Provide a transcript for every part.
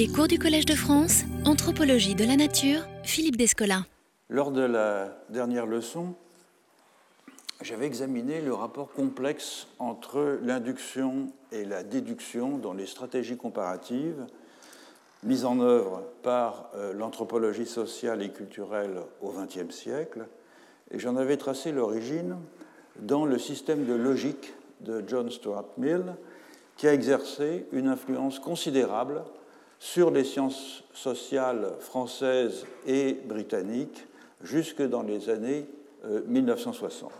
Les cours du Collège de France, Anthropologie de la Nature, Philippe Descola. Lors de la dernière leçon, j'avais examiné le rapport complexe entre l'induction et la déduction dans les stratégies comparatives mises en œuvre par euh, l'anthropologie sociale et culturelle au XXe siècle, et j'en avais tracé l'origine dans le système de logique de John Stuart Mill, qui a exercé une influence considérable sur les sciences sociales françaises et britanniques jusque dans les années 1960. Euh,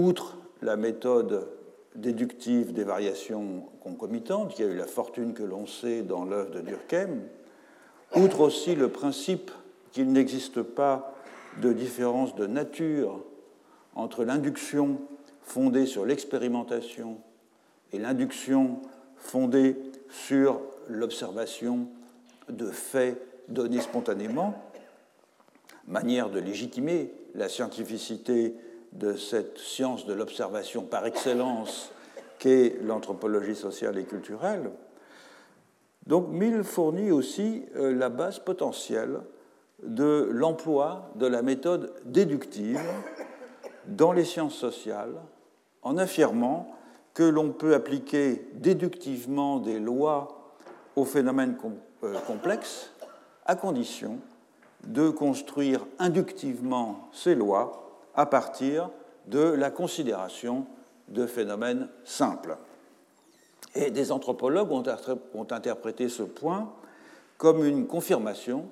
Outre la méthode déductive des variations concomitantes, qui a eu la fortune que l'on sait dans l'œuvre de Durkheim, outre aussi le principe qu'il n'existe pas de différence de nature entre l'induction fondée sur l'expérimentation et l'induction fondée sur l'observation de faits donnés spontanément, manière de légitimer la scientificité de cette science de l'observation par excellence qu'est l'anthropologie sociale et culturelle. Donc Mill fournit aussi euh, la base potentielle de l'emploi de la méthode déductive dans les sciences sociales en affirmant que l'on peut appliquer déductivement des lois aux phénomènes euh, complexes à condition de construire inductivement ces lois à partir de la considération de phénomènes simples. Et des anthropologues ont, interprété ce point comme une confirmation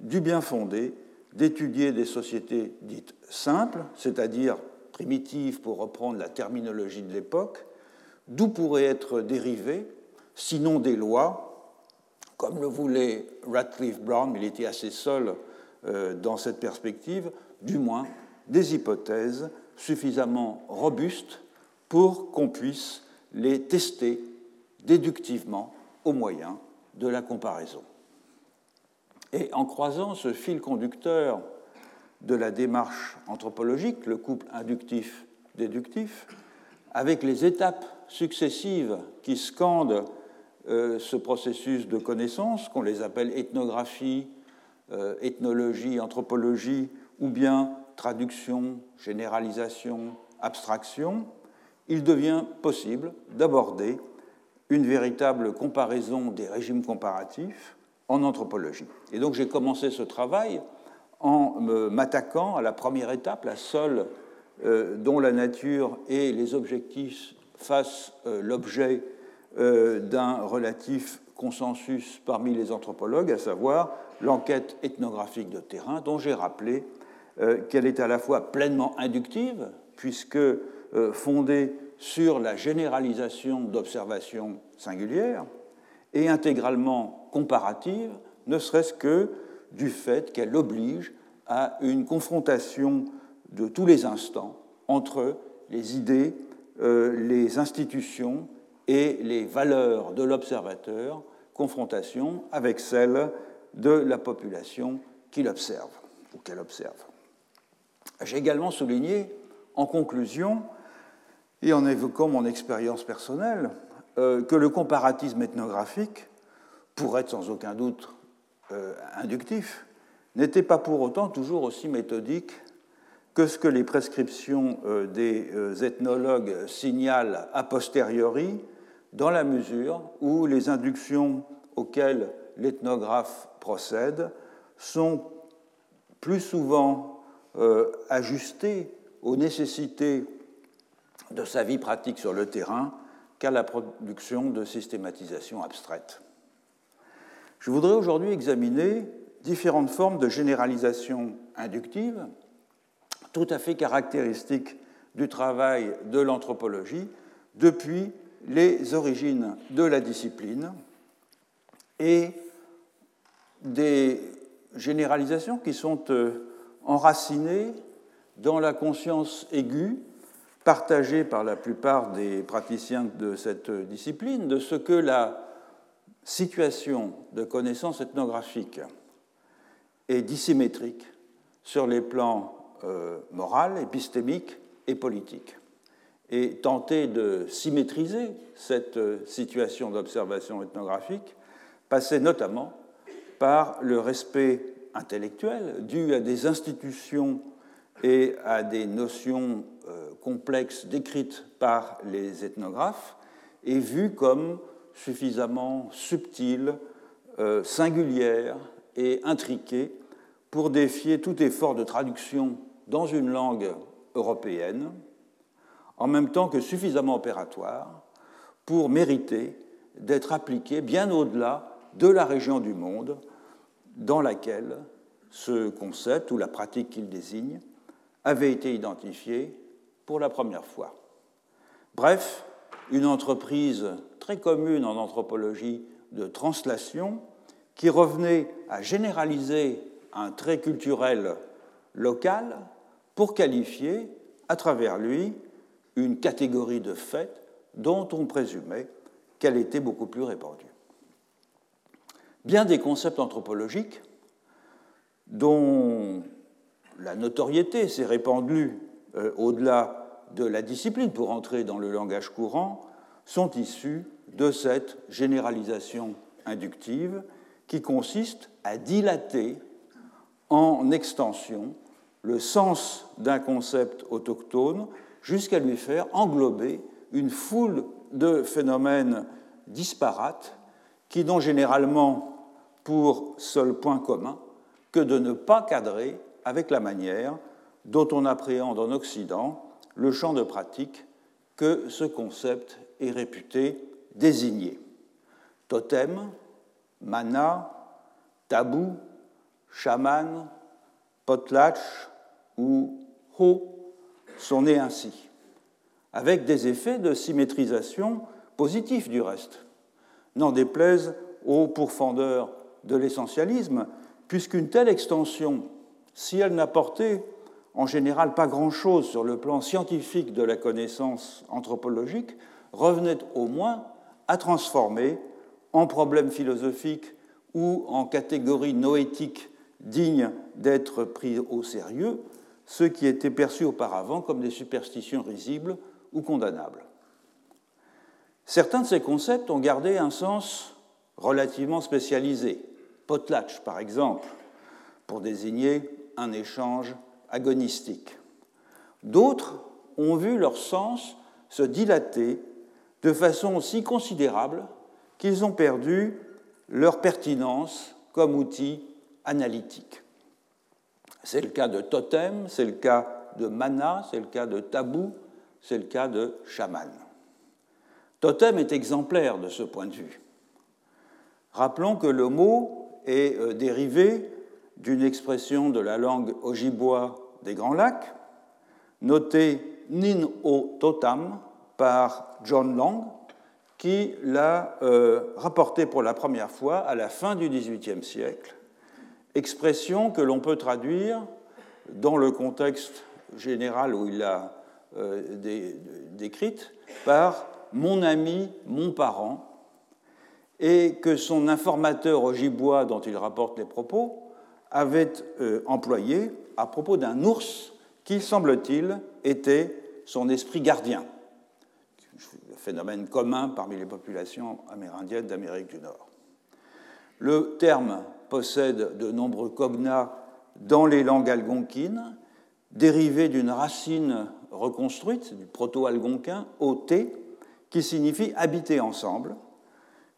du bien fondé d'étudier des sociétés dites simples, c'est-à-dire primitives pour reprendre la terminologie de l'époque, d'où pourraient être dérivées, sinon des lois, comme le voulait Radcliffe Brown, il était assez seul euh, dans cette perspective, du moins des hypothèses suffisamment robustes pour qu'on puisse les tester déductivement au moyen de la comparaison. Et en croisant ce fil conducteur de la démarche anthropologique, le couple inductif-déductif, avec les étapes successives qui scandent ce processus de connaissance, qu'on les appelle ethnographie, euh, ethnologie, anthropologie, ou bien traduction, généralisation, abstraction, il devient possible d'aborder une véritable comparaison des régimes comparatifs en anthropologie. Et donc j'ai commencé ce travail en m'attaquant à la première étape, la seule euh, dont la nature et les objectifs fassent euh, l'objet euh, d'un relatif consensus parmi les anthropologues, à savoir l'enquête ethnographique de terrain, dont j'ai rappelé euh, qu'elle est à la fois pleinement inductive, puisque euh, fondée sur la généralisation d'observations singulières, et intégralement comparative, ne serait-ce que du fait qu'elle oblige à une confrontation de tous les instants entre les idées, euh, les institutions et les valeurs de l'observateur, confrontation avec celles de la population qu'il observe ou qu'elle observe. J'ai également souligné, en conclusion, et en évoquant mon expérience personnelle, euh, que le comparatisme ethnographique, pour être sans aucun doute euh, inductif, n'était pas pour autant toujours aussi méthodique que ce que les prescriptions euh, des ethnologues signalent a posteriori, dans la mesure où les inductions auxquelles l'ethnographe procède sont plus souvent euh, ajusté aux nécessités de sa vie pratique sur le terrain qu'à la production de systématisation abstraite. Je voudrais aujourd'hui examiner différentes formes de généralisation inductive, tout à fait caractéristiques du travail de l'anthropologie depuis les origines de la discipline et des généralisations qui sont euh, enraciné dans la conscience aiguë, partagée par la plupart des praticiens de cette discipline, de ce que la situation de connaissance ethnographique est dissymétrique sur les plans euh, moral, épistémique et politique. Et tenter de symétriser cette situation d'observation ethnographique passait notamment par le respect intellectuel dû à des institutions et à des notions euh, complexes décrites par les ethnographes et vues comme suffisamment subtiles, euh, singulières et intriquées pour défier tout effort de traduction dans une langue européenne, en même temps que suffisamment opératoire pour mériter d'être appliquées bien au-delà de la région du monde dans laquelle ce concept ou la pratique qu'il désigne avait été identifié pour la première fois. Bref, une entreprise très commune en anthropologie de translation qui revenait à généraliser un trait culturel local pour qualifier à travers lui une catégorie de faits dont on présumait qu'elle était beaucoup plus répandue. Bien des concepts anthropologiques dont la notoriété s'est répandue euh, au-delà de la discipline pour entrer dans le langage courant sont issus de cette généralisation inductive qui consiste à dilater en extension le sens d'un concept autochtone jusqu'à lui faire englober une foule de phénomènes disparates qui n'ont généralement pour seul point commun que de ne pas cadrer avec la manière dont on appréhende en Occident le champ de pratique que ce concept est réputé désigner. Totem, mana, tabou, chaman, potlatch ou ho sont nés ainsi, avec des effets de symétrisation positifs du reste. N'en déplaise aux pourfendeurs de l'essentialisme, puisqu'une telle extension, si elle n'apportait en général pas grand-chose sur le plan scientifique de la connaissance anthropologique, revenait au moins à transformer en problème philosophique ou en catégorie noétique digne d'être pris au sérieux ce qui était perçu auparavant comme des superstitions risibles ou condamnables. Certains de ces concepts ont gardé un sens relativement spécialisé. Potlatch, par exemple, pour désigner un échange agonistique. D'autres ont vu leur sens se dilater de façon si considérable qu'ils ont perdu leur pertinence comme outil analytique. C'est le cas de totem, c'est le cas de mana, c'est le cas de tabou, c'est le cas de chaman. Totem est exemplaire de ce point de vue. Rappelons que le mot est euh, dérivé d'une expression de la langue ojibwa des Grands Lacs, notée Nin o Totam par John Long, qui l'a euh, rapporté pour la première fois à la fin du XVIIIe siècle, expression que l'on peut traduire dans le contexte général où il l'a euh, décrite par mon ami, mon parent, et que son informateur Ojibwa, dont il rapporte les propos, avait euh, employé à propos d'un ours qui, semble-t-il, était son esprit gardien, phénomène commun parmi les populations amérindiennes d'Amérique du Nord. Le terme possède de nombreux cognats dans les langues algonquines, dérivés d'une racine reconstruite, du proto-algonquin, OT, qui signifie habiter ensemble,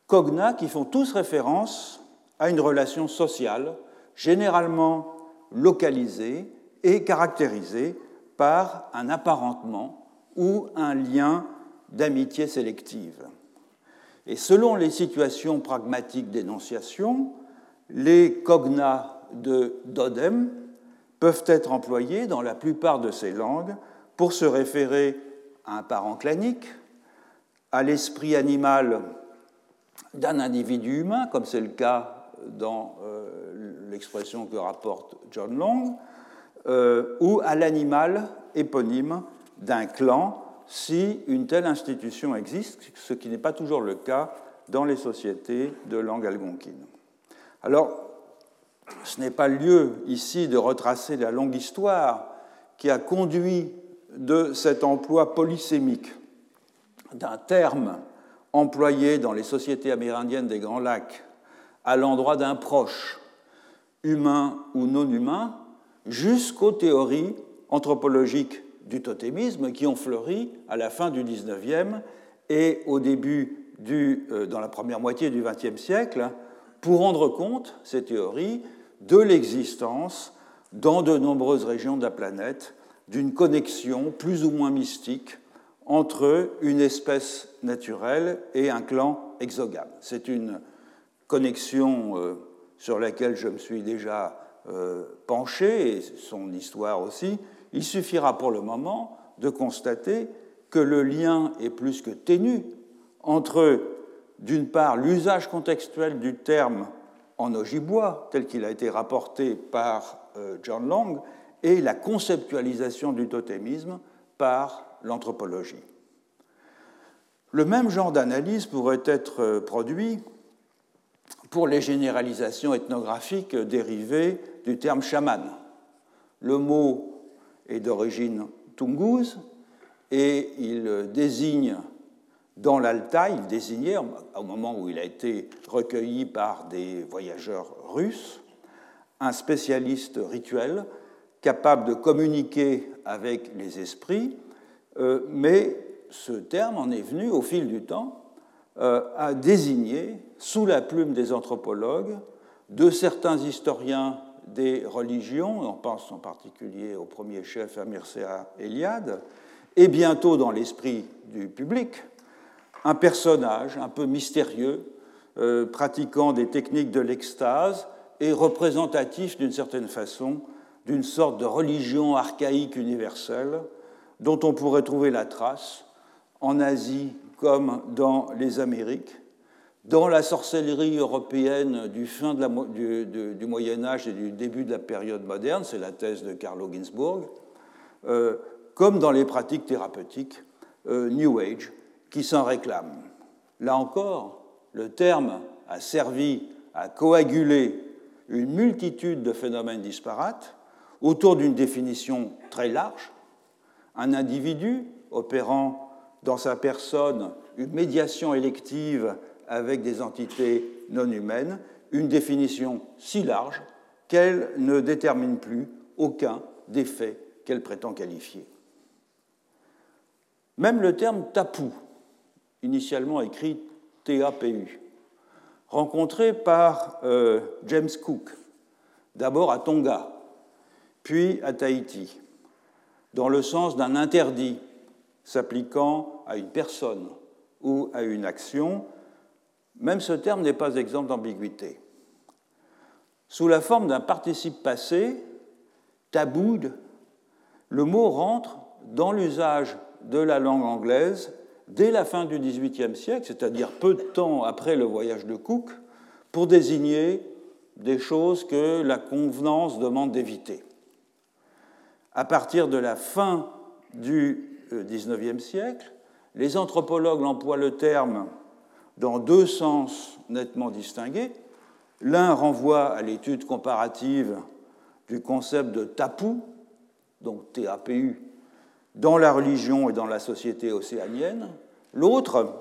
cognats qui font tous référence à une relation sociale généralement localisée et caractérisée par un apparentement ou un lien d'amitié sélective. Et selon les situations pragmatiques d'énonciation, les cognats de Dodem peuvent être employés dans la plupart de ces langues pour se référer à un parent clanique, à l'esprit animal d'un individu humain, comme c'est le cas dans euh, l'expression que rapporte John Long, euh, ou à l'animal éponyme d'un clan si une telle institution existe, ce qui n'est pas toujours le cas dans les sociétés de langue algonquine. Alors, ce n'est pas lieu ici de retracer la longue histoire qui a conduit de cet emploi polysémique d'un terme employé dans les sociétés amérindiennes des Grands Lacs à l'endroit d'un proche, humain ou non humain, jusqu'aux théories anthropologiques du totémisme qui ont fleuri à la fin du XIXe et au début du, euh, dans la première moitié du XXe siècle, pour rendre compte, ces théories, de l'existence dans de nombreuses régions de la planète d'une connexion plus ou moins mystique entre une espèce naturelle et un clan exogame. C'est une connexion euh, sur laquelle je me suis déjà euh, penché, et son histoire aussi. Il suffira pour le moment de constater que le lien est plus que ténu entre, d'une part, l'usage contextuel du terme en Ojibwa, tel qu'il a été rapporté par euh, John Long, et la conceptualisation du totémisme par l'anthropologie. Le même genre d'analyse pourrait être euh, produit pour les généralisations ethnographiques dérivées du terme chaman. Le mot est d'origine tungouse et il désigne dans l'Altaï, il désignait, au moment où il a été recueilli par des voyageurs russes, un spécialiste rituel capable de communiquer avec les esprits, euh, mais ce terme en est venu au fil du temps euh, à désigner, sous la plume des anthropologues, de certains historiens des religions, on pense en particulier au premier chef à Mircea Eliade, et bientôt dans l'esprit du public, un personnage un peu mystérieux, euh, pratiquant des techniques de l'extase et représentatif d'une certaine façon d'une sorte de religion archaïque universelle dont on pourrait trouver la trace en Asie comme dans les Amériques, dans la sorcellerie européenne du fin du, Moyen Âge et du début de la période moderne, c'est la thèse de Carlo Ginzburg, euh, comme dans les pratiques thérapeutiques euh, New Age, qui s'en réclament. Là encore, le terme a servi à coaguler une multitude de phénomènes disparates autour d'une définition très large, un individu opérant dans sa personne une médiation élective avec des entités non humaines, une définition si large qu'elle ne détermine plus aucun des faits qu'elle prétend qualifier. Même le terme tapou, initialement écrit TAPU, rencontré par euh, James Cook, d'abord à Tonga, puis à Tahiti, dans le sens d'un interdit s'appliquant à une personne ou à une action, même ce terme n'est pas exempt d'ambiguïté. Sous la forme d'un participe passé, taboud, le mot rentre dans l'usage de la langue anglaise dès la fin du XVIIIe siècle, c'est-à-dire peu de temps après le voyage de Cook, pour désigner des choses que la convenance demande d'éviter. À partir de la fin du XIXe siècle, les anthropologues emploient le terme dans deux sens nettement distingués. L'un renvoie à l'étude comparative du concept de tapu, donc TAPU, dans la religion et dans la société océanienne. L'autre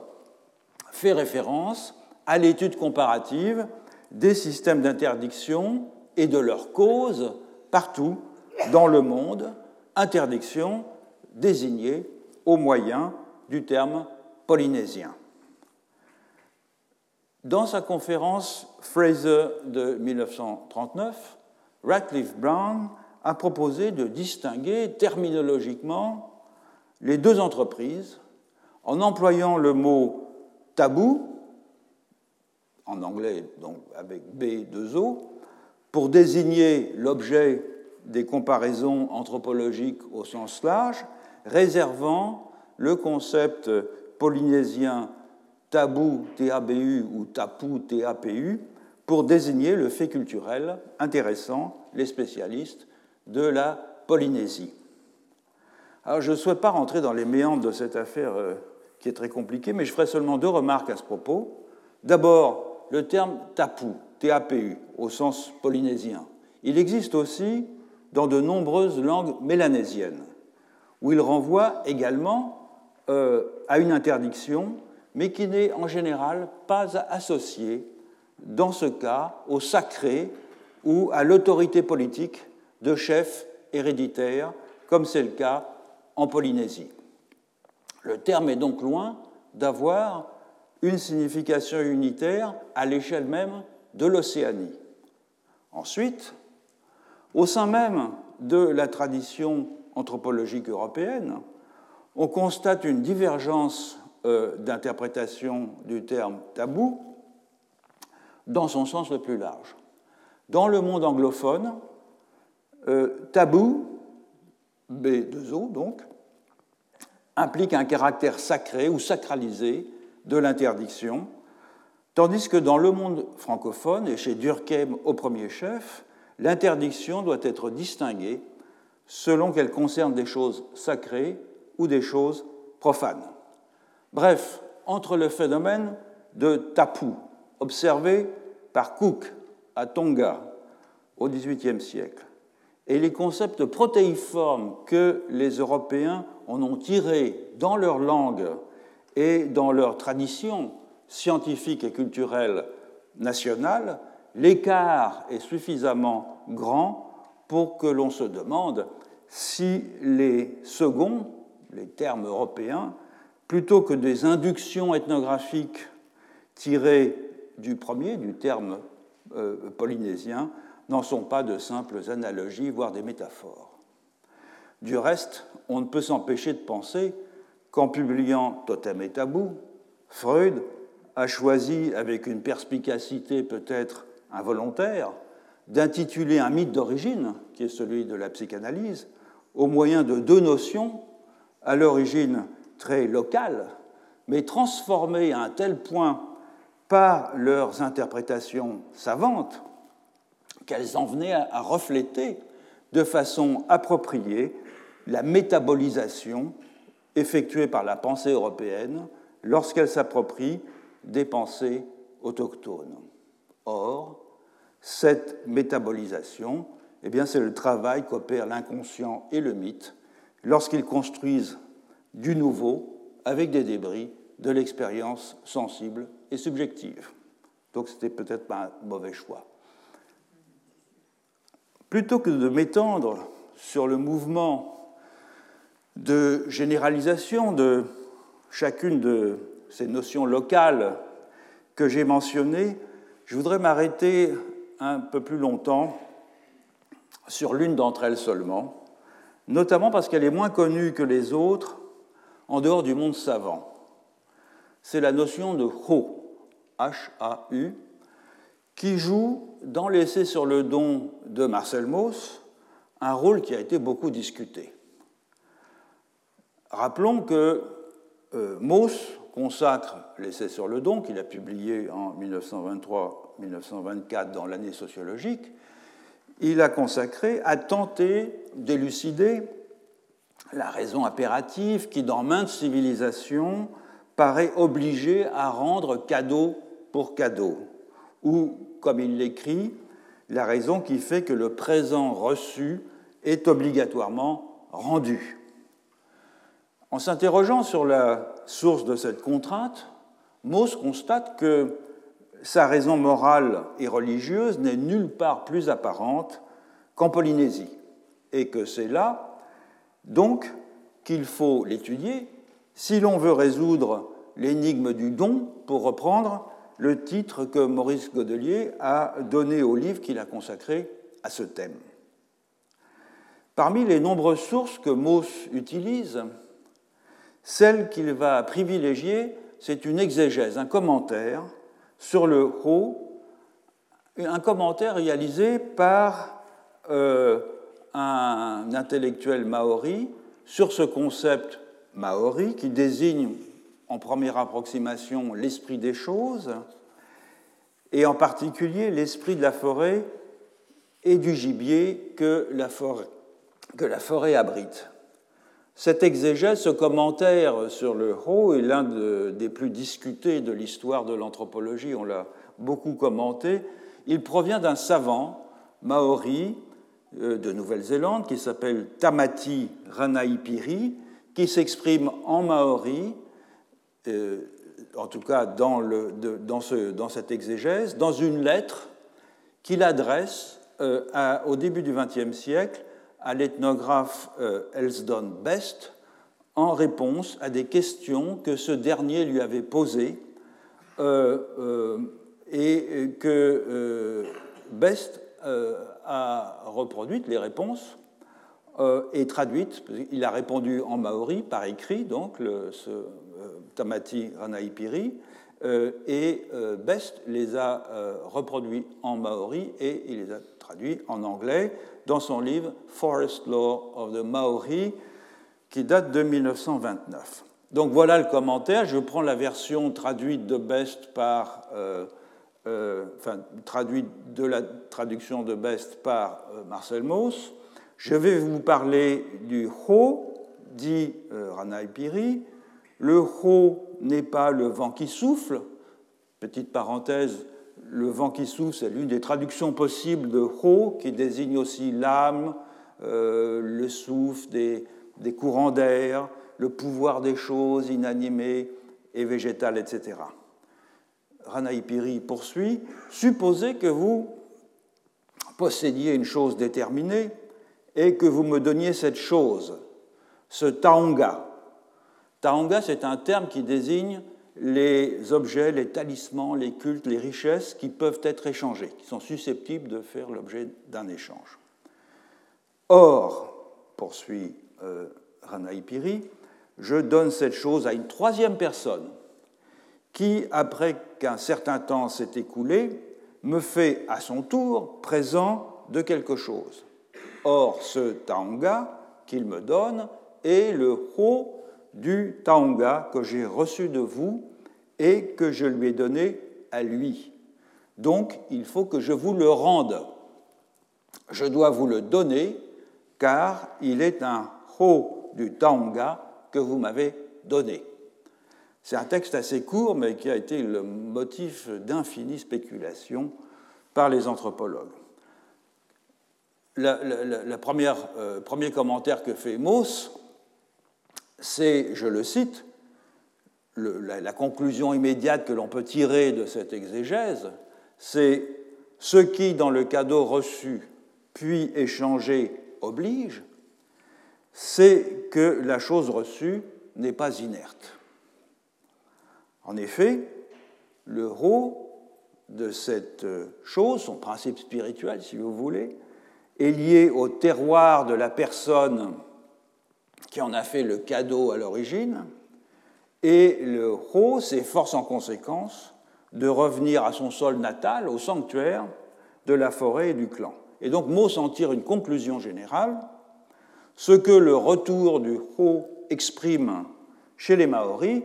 fait référence à l'étude comparative des systèmes d'interdiction et de leurs causes partout dans le monde, interdiction désignée au moyen du terme polynésien. Dans sa conférence Fraser de 1939, Radcliffe Brown a proposé de distinguer terminologiquement les deux entreprises en employant le mot tabou, en anglais donc avec B2O, pour désigner l'objet des comparaisons anthropologiques au sens large, réservant le concept polynésien tabou TABU ou tapu TAPU pour désigner le fait culturel intéressant les spécialistes de la Polynésie. Alors je ne souhaite pas rentrer dans les méandres de cette affaire euh, qui est très compliquée, mais je ferai seulement deux remarques à ce propos. D'abord, le terme tapu, TAPU, au sens polynésien. Il existe aussi dans de nombreuses langues mélanésiennes, où il renvoie également euh, à une interdiction, mais qui n'est en général pas associée dans ce cas, au sacré ou à l'autorité politique de chefs héréditaires, comme c'est le cas en Polynésie. Le terme est donc loin d'avoir une signification unitaire à l'échelle même de l'Océanie. Ensuite, au sein même de la tradition anthropologique européenne, on constate une divergence euh, d'interprétation du terme tabou dans son sens le plus large. Dans le monde anglophone, tabou, B2O donc, implique un caractère sacré ou sacralisé de l'interdiction, tandis que dans le monde francophone, et chez Durkheim au premier chef, l'interdiction doit être distinguée selon qu'elle concerne des choses sacrées ou des choses profanes. Bref, entre le phénomène de tapu, observé par Cook à Tonga au XVIIIe siècle, et les concepts protéiformes que les Européens en ont tirés dans leur langue et dans leur tradition scientifique et culturelle nationale, l'écart est suffisamment grand pour que l'on se demande si les seconds, les termes européens, plutôt que des inductions ethnographiques tirées du premier, du terme euh, polynésien, n'en sont pas de simples analogies, voire des métaphores. Du reste, on ne peut s'empêcher de penser qu'en publiant Totem et Tabou, Freud a choisi, avec une perspicacité peut-être involontaire, d'intituler un mythe d'origine, qui est celui de la psychanalyse, au moyen de deux notions, à l'origine très locales, mais transformées à un tel point par leurs interprétations savantes qu'elles en venaient à refléter de façon appropriée la métabolisation effectuée par la pensée européenne lorsqu'elle s'approprie des pensées autochtones. Or, cette métabolisation, eh bien, c'est le travail qu'opèrent l'inconscient et le mythe lorsqu'ils construisent du nouveau avec des débris de l'expérience sensible et subjective. Donc, c'était peut-être pas un mauvais choix. Plutôt que de m'étendre sur le mouvement de généralisation de chacune de ces notions locales que j'ai mentionnées, je voudrais m'arrêter un peu plus longtemps sur l'une d'entre elles seulement, notamment parce qu'elle est moins connue que les autres en dehors du monde savant. C'est la notion de Ho, H-A-U, qui joue dans l'essai sur le don de Marcel Mauss un rôle qui a été beaucoup discuté. Rappelons que euh, Mauss consacre l'essai sur le don qu'il a publié en 1923-1924 dans l'année sociologique, il a consacré à tenter d'élucider la raison impérative qui, dans maintes civilisations, paraît obligée à rendre cadeau pour cadeau, ou, comme il l'écrit, la raison qui fait que le présent reçu est obligatoirement rendu. En s'interrogeant sur la source de cette contrainte, Mauss constate que sa raison morale et religieuse n'est nulle part plus apparente qu'en Polynésie, et que c'est là, donc, qu'il faut l'étudier si l'on veut résoudre l'énigme du don, pour reprendre le titre que Maurice Godelier a donné au livre qu'il a consacré à ce thème. Parmi les nombreuses sources que Mauss utilise, celle qu'il va privilégier, c'est une exégèse, un commentaire sur le Ho, un commentaire réalisé par euh, un intellectuel maori sur ce concept maori qui désigne en première approximation l'esprit des choses, et en particulier l'esprit de la forêt et du gibier que la forêt, abrite. Cet exégèse, ce commentaire sur le Ho est l'un des plus discutés de l'histoire de l'anthropologie, on l'a beaucoup commenté. Il provient d'un savant maori euh, de Nouvelle-Zélande qui s'appelle Tamati Ranaipiri, qui s'exprime en maori, euh, en tout cas dans, cette exégèse, dans une lettre qu'il adresse euh, au début du XXe siècle à l'ethnographe euh, Elsdon Best en réponse à des questions que ce dernier lui avait posées et que Best a reproduites, les réponses, et traduites. Il a répondu en maori par écrit, donc ce Tamati Ranaipiri, euh, et euh, Best les a euh, reproduits en maori et il les a traduits en anglais dans son livre Forest Law of the Maori qui date de 1929. Donc voilà le commentaire. Je prends la version traduite de Best par, enfin traduite de la traduction de Best par Marcel Mauss. Je vais vous parler du Ho, dit Ranaipiri, Piri, le ho n'est pas le vent qui souffle. Petite parenthèse, le vent qui souffle, c'est l'une des traductions possibles de ho, qui désigne aussi l'âme, euh, le souffle des, courants d'air, le pouvoir des choses inanimées et végétales, etc. Ranaipiri poursuit Supposez que vous possédiez une chose déterminée et que vous me donniez cette chose, ce taonga, Taonga, c'est un terme qui désigne les objets, les talismans, les cultes, les richesses qui peuvent être échangés, qui sont susceptibles de faire l'objet d'un échange. Or, poursuit euh, Ranaipiri, je donne cette chose à une troisième personne qui, après qu'un certain temps s'est écoulé, me fait à son tour présent de quelque chose. Or, ce taonga qu'il me donne est le ho du taonga que j'ai reçu de vous et que je lui ai donné à lui. Donc, il faut que je vous le rende. Je dois vous le donner car il est un ho du taonga que vous m'avez donné. C'est un texte assez court, mais qui a été le motif d'infinies spéculations par les anthropologues. Le euh, premier commentaire que fait Mauss c'est, je le cite, la, conclusion immédiate que l'on peut tirer de cette exégèse, c'est ce qui, dans le cadeau reçu puis échangé, oblige, c'est que la chose reçue n'est pas inerte. En effet, le rôle de cette chose, son principe spirituel, si vous voulez, est lié au terroir de la personne qui en a fait le cadeau à l'origine, et le Ho s'efforce en conséquence de revenir à son sol natal, au sanctuaire de la forêt et du clan. Et donc Mo en tire une conclusion générale. Ce que le retour du Ho exprime chez les Maoris,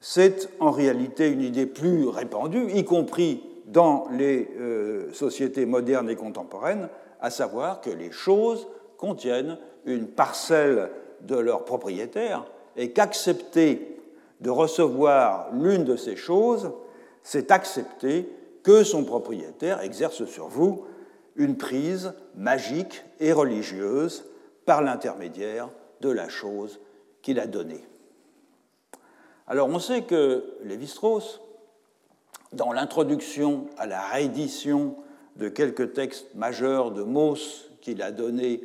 c'est en réalité une idée plus répandue, y compris dans les euh, sociétés modernes et contemporaines, à savoir que les choses contiennent une parcelle de leur propriétaire et qu'accepter de recevoir l'une de ces choses, c'est accepter que son propriétaire exerce sur vous une prise magique et religieuse par l'intermédiaire de la chose qu'il a donnée. Alors on sait que Lévi-Strauss, dans l'introduction à la réédition de quelques textes majeurs de Mauss qu'il a donnés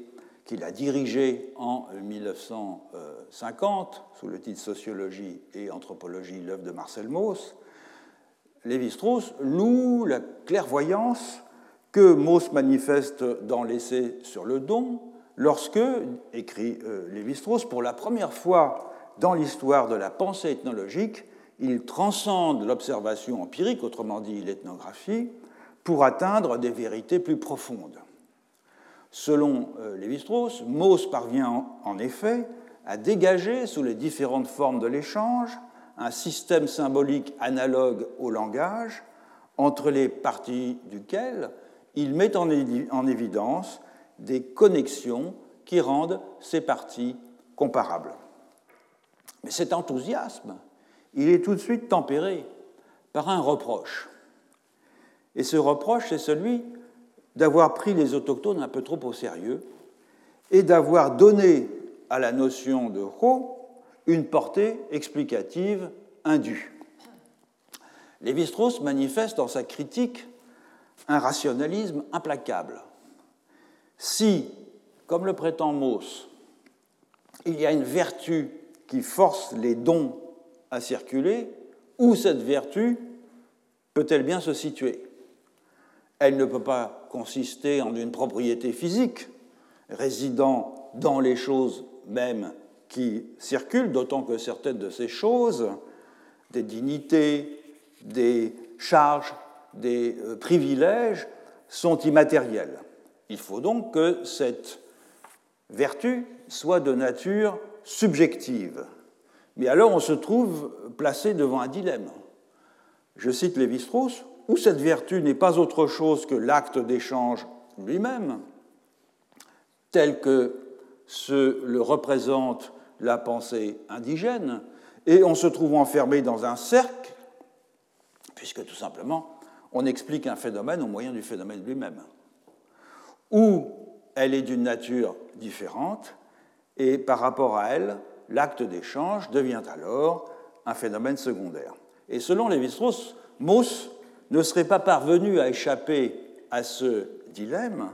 qu'il a dirigé en 1950 sous le titre Sociologie et anthropologie, l'œuvre de Marcel Mauss, Lévi-Strauss loue la clairvoyance que Mauss manifeste dans l'essai sur le don lorsque, écrit euh, Lévi-Strauss, pour la première fois dans l'histoire de la pensée ethnologique, il transcende l'observation empirique, autrement dit l'ethnographie, pour atteindre des vérités plus profondes. Selon euh, Lévi-Strauss, Mauss parvient en effet à dégager sous les différentes formes de l'échange un système symbolique analogue au langage, entre les parties duquel il met en évidence des connexions qui rendent ces parties comparables. Mais cet enthousiasme, il est tout de suite tempéré par un reproche. Et ce reproche, c'est celui d'avoir pris les autochtones un peu trop au sérieux et d'avoir donné à la notion de Ho une portée explicative indue. Lévi-Strauss manifeste dans sa critique un rationalisme implacable. Si, comme le prétend Mauss, il y a une vertu qui force les dons à circuler, où cette vertu peut-elle bien se situer? Elle ne peut pas consister en une propriété physique résidant dans les choses mêmes qui circulent, d'autant que certaines de ces choses, des dignités, des charges, des euh, privilèges, sont immatériels. Il faut donc que cette vertu soit de nature subjective. Mais alors on se trouve placé devant un dilemme. Je cite Lévi-Strauss, où cette vertu n'est pas autre chose que l'acte d'échange lui-même, tel que se le représente la pensée indigène, et on se trouve enfermé dans un cercle, puisque tout simplement, on explique un phénomène au moyen du phénomène lui-même, ou elle est d'une nature différente, et par rapport à elle, l'acte d'échange devient alors un phénomène secondaire. Et selon Lévi-Strauss, Mauss ne serait pas parvenu à échapper à ce dilemme,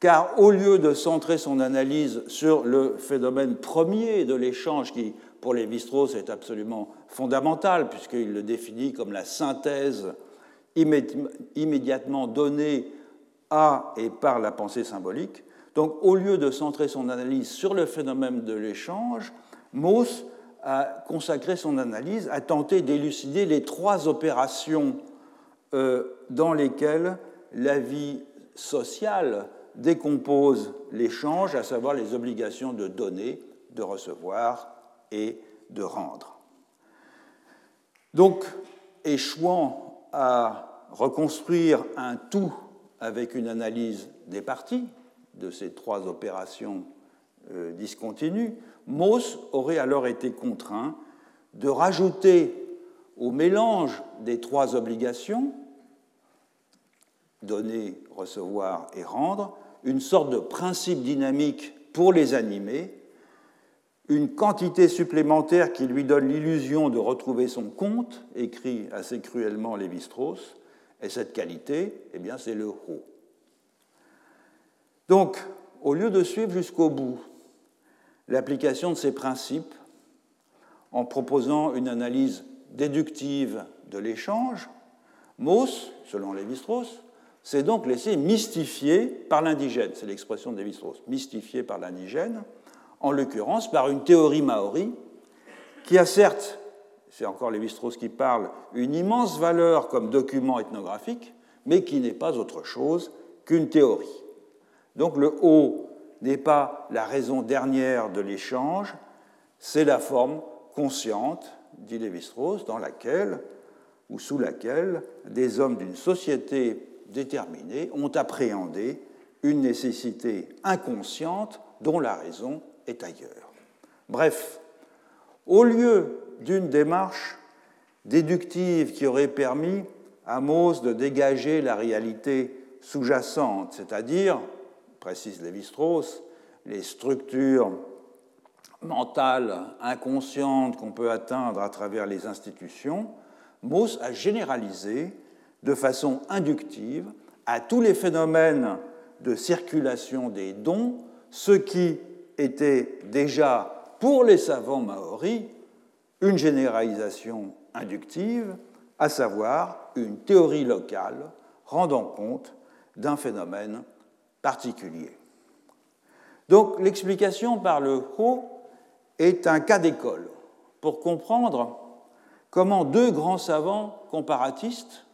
car au lieu de centrer son analyse sur le phénomène premier de l'échange, qui pour Lévi-Strauss est absolument fondamental, puisqu'il le définit comme la synthèse immédiatement donnée à et par la pensée symbolique, donc au lieu de centrer son analyse sur le phénomène de l'échange, Mauss a consacré son analyse à tenter d'élucider les trois opérations dans lesquelles la vie sociale décompose l'échange, à savoir les obligations de donner, de recevoir et de rendre. Donc, échouant à reconstruire un tout avec une analyse des parties de ces trois opérations euh, discontinues, Mauss aurait alors été contraint de rajouter au mélange des trois obligations, donner, recevoir et rendre, une sorte de principe dynamique pour les animer, une quantité supplémentaire qui lui donne l'illusion de retrouver son compte, écrit assez cruellement Lévi-Strauss, et cette qualité, eh bien, c'est le haut. Donc, au lieu de suivre jusqu'au bout l'application de ces principes en proposant une analyse déductive de l'échange, Mauss, selon Lévi-Strauss, s'est donc laissé mystifier par l'indigène, c'est l'expression de Lévi-Strauss, mystifié par l'indigène, en l'occurrence par une théorie maori qui a certes, c'est encore Lévi-Strauss qui parle, une immense valeur comme document ethnographique, mais qui n'est pas autre chose qu'une théorie. Donc le haut n'est pas la raison dernière de l'échange, c'est la forme consciente, dit Lévi-Strauss, dans laquelle ou sous laquelle des hommes d'une société déterminée ont appréhendé une nécessité inconsciente dont la raison est ailleurs. Bref, au lieu d'une démarche déductive qui aurait permis à Mauss de dégager la réalité sous-jacente, c'est-à-dire précise Lévi-Strauss, les structures mentales inconscientes qu'on peut atteindre à travers les institutions, Mauss a généralisé de façon inductive à tous les phénomènes de circulation des dons ce qui était déjà pour les savants maoris une généralisation inductive, à savoir une théorie locale rendant compte d'un phénomène particulier. Donc l'explication par le haut est un cas d'école pour comprendre comment deux grands savants comparatistes,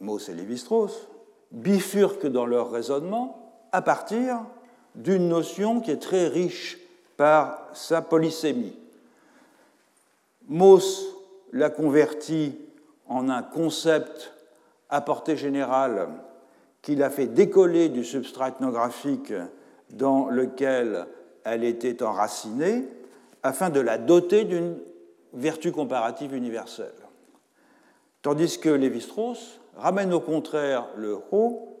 Mauss et Lévi-Strauss, bifurquent dans leur raisonnement à partir d'une notion qui est très riche par sa polysémie. Mauss l'a convertie en un concept à portée générale qu'il a fait décoller du substrat ethnographique dans lequel elle était enracinée, afin de la doter d'une vertu comparative universelle. Tandis que Lévi-Strauss ramène au contraire le Ho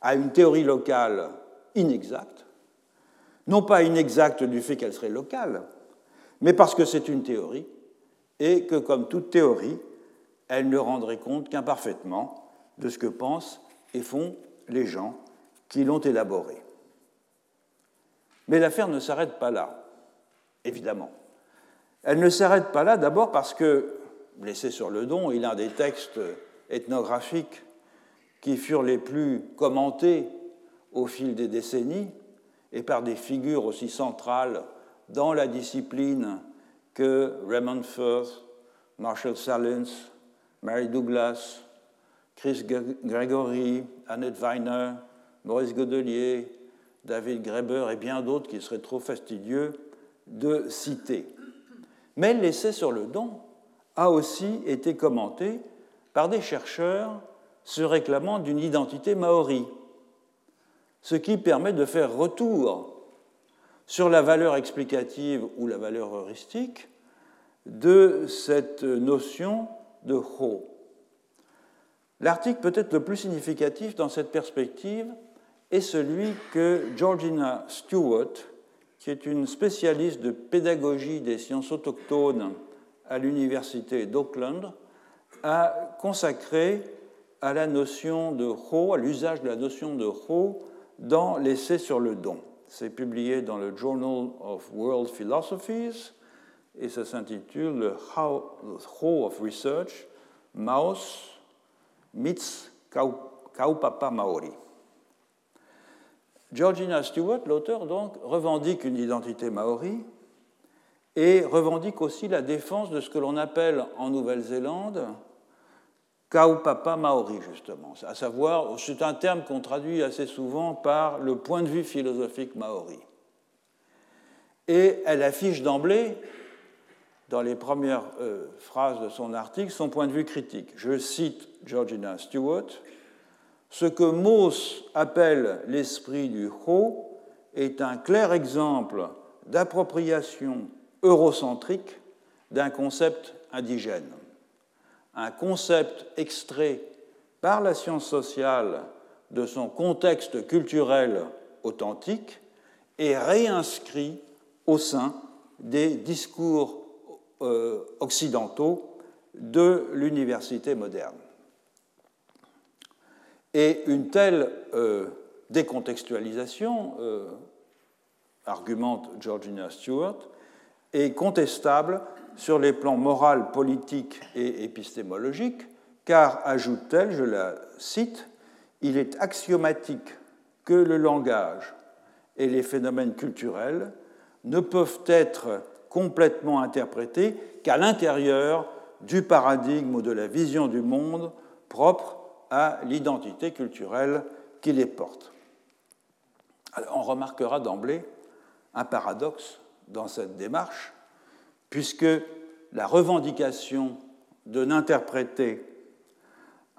à une théorie locale inexacte, non pas inexacte du fait qu'elle serait locale, mais parce que c'est une théorie et que, comme toute théorie, elle ne rendrait compte qu'imparfaitement de ce que pensent et font les gens qui l'ont élaboré. Mais l'affaire ne s'arrête pas là, évidemment. Elle ne s'arrête pas là d'abord parce que Blessé sur le don est l'un des textes ethnographiques qui furent les plus commentés au fil des décennies et par des figures aussi centrales dans la discipline que Raymond Firth, Marshall Salins, Mary Douglas, Chris Gregory, Annette Weiner, Maurice Godelier, David Graeber et bien d'autres qui seraient trop fastidieux de citer. Mais l'essai sur le don a aussi été commenté par des chercheurs se réclamant d'une identité maori, ce qui permet de faire retour sur la valeur explicative ou la valeur heuristique de cette notion de ho. L'article peut-être le plus significatif dans cette perspective est celui que Georgina Stewart, qui est une spécialiste de pédagogie des sciences autochtones à l'université d'Auckland, a consacré à la notion de Ho, à l'usage de la notion de Ho dans l'essai sur le don. C'est publié dans le Journal of World Philosophies et ça s'intitule le Ho of Research, Mouse meets Kaupapa Maori. Georgina Stewart, l'auteur, donc, revendique une identité maori et revendique aussi la défense de ce que l'on appelle en Nouvelle-Zélande Kaupapa Maori, justement. À savoir, c'est un terme qu'on traduit assez souvent par le point de vue philosophique maori. Et elle affiche d'emblée, dans les premières euh, phrases de son article, son point de vue critique. Je cite Georgina Stewart Ce que Mauss appelle l'esprit du Ho est un clair exemple d'appropriation eurocentrique d'un concept indigène. Un concept extrait par la science sociale de son contexte culturel authentique et réinscrit au sein des discours euh, occidentaux de l'université moderne. Et une telle euh, décontextualisation, euh, argumente Georgina Stewart, est contestable sur les plans moral, politique et épistémologique, car, ajoute-t-elle, je la cite, il est axiomatique que le langage et les phénomènes culturels ne peuvent être complètement interprétés qu'à l'intérieur du paradigme ou de la vision du monde propre à l'identité culturelle qui les porte. on remarquera d'emblée un paradoxe dans cette démarche, puisque la revendication de n'interpréter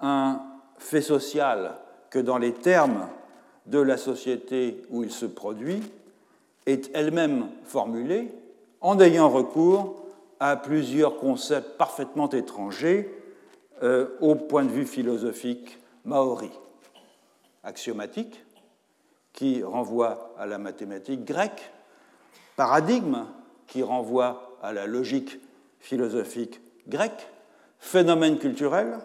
un fait social que dans les termes de la société où il se produit est elle-même formulée en ayant recours à plusieurs concepts parfaitement étrangers euh, au point de vue philosophique maori. Axiomatique, qui renvoie à la mathématique grecque, paradigme qui renvoie à la logique philosophique grecque, phénomène culturel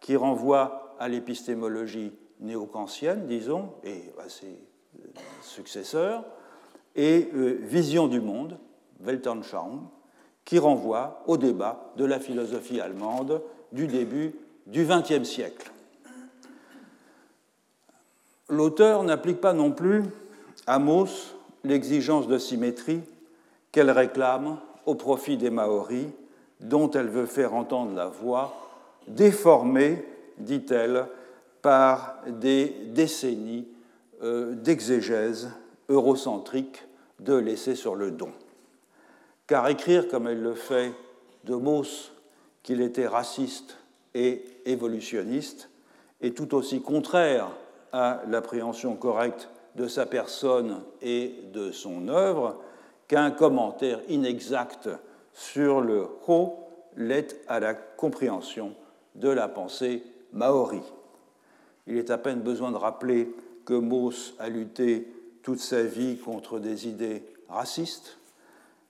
qui renvoie à l'épistémologie néo-kantienne, disons, et à ses successeurs, et euh, vision du monde, Weltanschauung, qui renvoie au débat de la philosophie allemande du début du XXe siècle. L'auteur n'applique pas non plus à Mauss l'exigence de symétrie qu'elle réclame au profit des Maoris, dont elle veut faire entendre la voix, déformée, dit-elle, par des décennies euh, d'exégèse eurocentrique de l'essai sur le don. Car écrire comme elle le fait de Mauss qu'il était raciste et évolutionniste est tout aussi contraire à l'appréhension correcte de sa personne et de son œuvre qu'un commentaire inexact sur le Ho l'est à la compréhension de la pensée maori. Il est à peine besoin de rappeler que Mauss a lutté toute sa vie contre des idées racistes,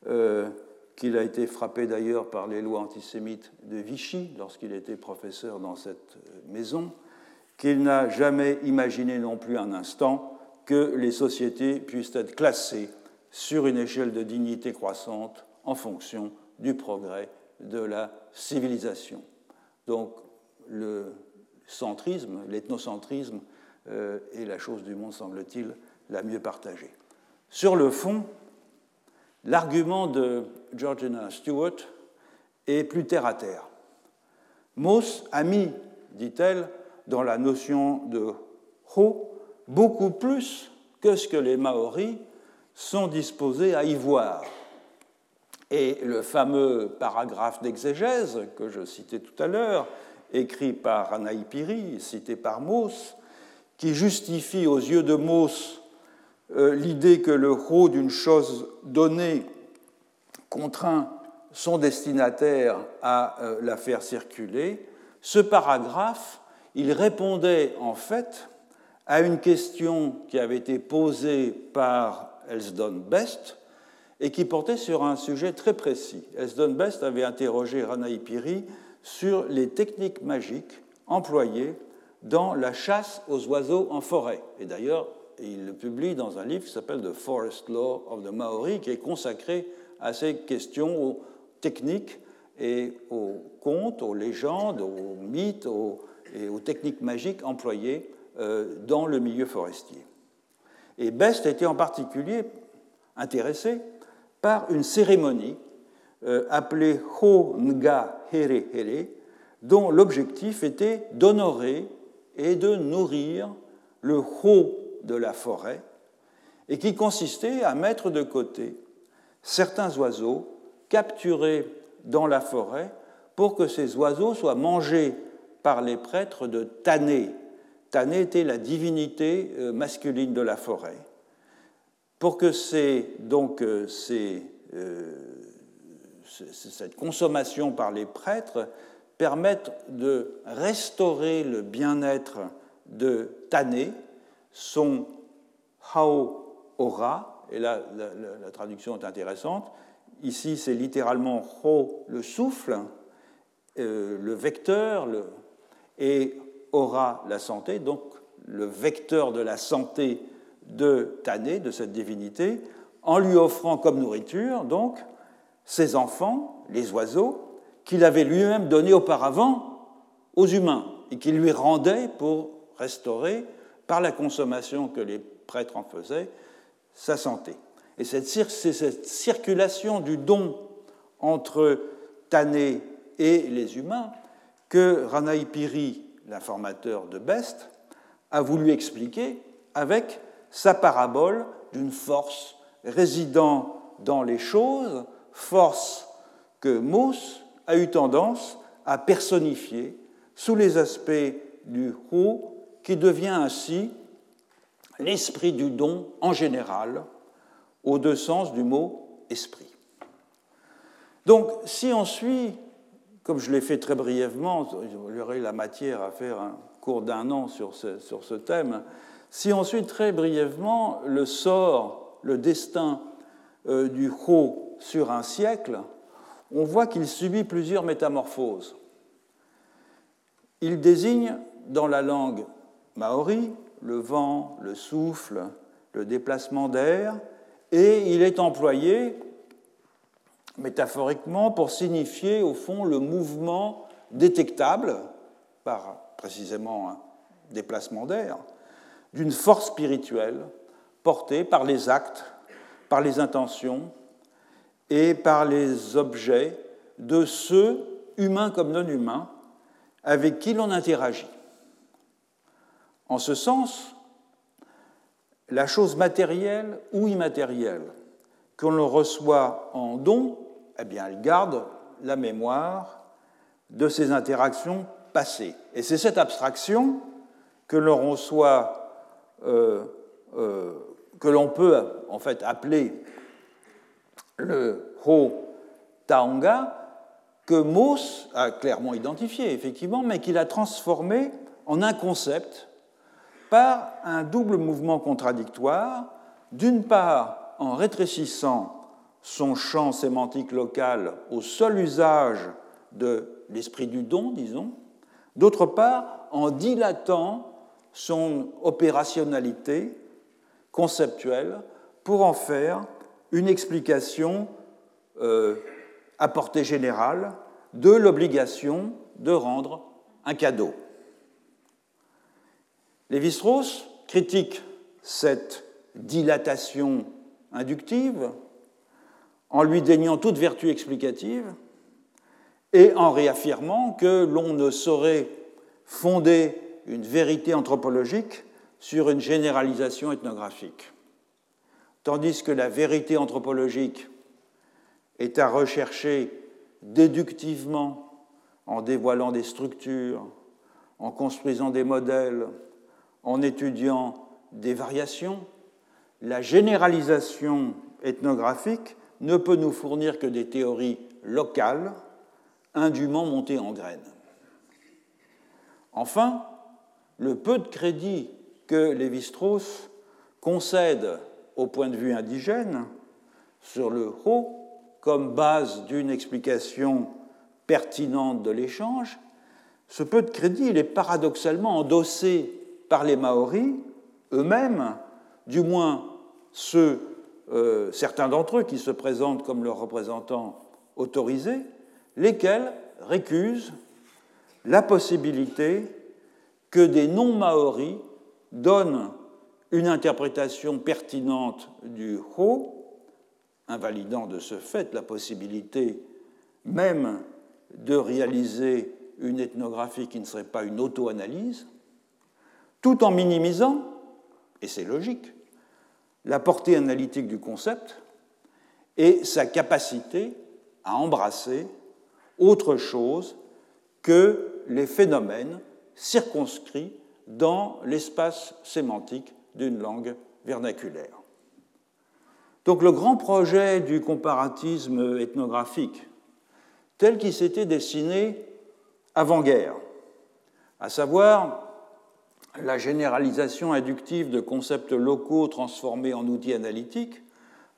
euh, qu'il a été frappé d'ailleurs par les lois antisémites de Vichy lorsqu'il était professeur dans cette maison, qu'il n'a jamais imaginé non plus un instant que les sociétés puissent être classées sur une échelle de dignité croissante en fonction du progrès de la civilisation. Donc le centrisme, l'ethnocentrisme euh, est la chose du monde, semble-t-il, la mieux partagée. Sur le fond, l'argument de Georgina Stewart est plus terre à terre. Moss a mis, dit-elle, dans la notion de ho beaucoup plus que ce que les Maoris sont disposés à y voir. Et le fameux paragraphe d'exégèse que je citais tout à l'heure, écrit par Anaï Piri, cité par Mauss, qui justifie aux yeux de Mauss euh, l'idée que le haut d'une chose donnée contraint son destinataire à euh, la faire circuler, ce paragraphe, il répondait en fait à une question qui avait été posée par Elsdon Best et qui portait sur un sujet très précis. Elsdon Best avait interrogé Ranaï Piri sur les techniques magiques employées dans la chasse aux oiseaux en forêt. Et d'ailleurs, il le publie dans un livre qui s'appelle The Forest Law of the Maori, qui est consacré à ces questions, aux techniques et aux contes, aux légendes, aux mythes et aux techniques magiques employées euh, dans le milieu forestier. Et Best était en particulier intéressé par une cérémonie euh, appelée Ho Nga Here Here, dont l'objectif était d'honorer et de nourrir le Ho de la forêt, et qui consistait à mettre de côté certains oiseaux capturés dans la forêt pour que ces oiseaux soient mangés par les prêtres de Tané, Tané était la divinité euh, masculine de la forêt. Pour que donc, euh, euh, cette consommation par les prêtres permette de restaurer le bien-être de Tané, son Hao Ora, et là la, traduction est intéressante, ici c'est littéralement Ho le souffle, le vecteur, et aura la santé, donc le vecteur de la santé de Tané, de cette divinité, en lui offrant comme nourriture, donc, ses enfants, les oiseaux, qu'il avait lui-même donnés auparavant aux humains et qu'il lui rendait pour restaurer, par la consommation que les prêtres en faisaient, sa santé. Et c'est cette circulation du don entre Tané et les humains que Ranaï Piri l'informateur de Best, a voulu expliquer avec sa parabole d'une force résidant dans les choses, force que Mauss a eu tendance à personnifier sous les aspects du Hu, qui devient ainsi l'esprit du don en général, aux deux sens du mot esprit. Donc, si on suit comme je l'ai fait très brièvement, il y aurait la matière à faire un cours d'un an sur ce, sur ce thème. Si on suit très brièvement le sort, le destin euh, du Ho sur un siècle, on voit qu'il subit plusieurs métamorphoses. Il désigne dans la langue maori le vent, le souffle, le déplacement d'air, et il est employé métaphoriquement pour signifier au fond le mouvement détectable par précisément un déplacement d'air d'une force spirituelle portée par les actes, par les intentions et par les objets de ceux, humains comme non humains, avec qui l'on interagit. En ce sens, la chose matérielle ou immatérielle que l'on reçoit en don eh bien, elle garde la mémoire de ces interactions passées. Et c'est cette abstraction que l'on reçoit, euh, euh, que l'on peut en fait appeler le Ho Taonga, que Mauss a clairement identifié, effectivement, mais qu'il a transformé en un concept par un double mouvement contradictoire, d'une part en rétrécissant son champ sémantique local au seul usage de l'esprit du don, disons, d'autre part en dilatant son opérationnalité conceptuelle pour en faire une explication euh, à portée générale de l'obligation de rendre un cadeau. Lévi-Strauss critique cette dilatation inductive en lui déniant toute vertu explicative et en réaffirmant que l'on ne saurait fonder une vérité anthropologique sur une généralisation ethnographique. Tandis que la vérité anthropologique est à rechercher déductivement en dévoilant des structures, en construisant des modèles, en étudiant des variations, la généralisation ethnographique ne peut nous fournir que des théories locales, indûment montées en graines. Enfin, le peu de crédit que Lévi-Strauss concède au point de vue indigène sur le Ho comme base d'une explication pertinente de l'échange, ce peu de crédit il est paradoxalement endossé par les Maoris eux-mêmes, du moins ceux, euh, certains d'entre eux qui se présentent comme leurs représentants autorisés, lesquels récusent la possibilité que des non-maoris donnent une interprétation pertinente du Ho, invalidant de ce fait la possibilité même de réaliser une ethnographie qui ne serait pas une auto-analyse, tout en minimisant, et c'est logique, la portée analytique du concept et sa capacité à embrasser autre chose que les phénomènes circonscrit dans l'espace sémantique d'une langue vernaculaire. Donc le grand projet du comparatisme ethnographique, tel qu'il s'était dessiné avant-guerre, à savoir la généralisation inductive de concepts locaux transformés en outils analytiques,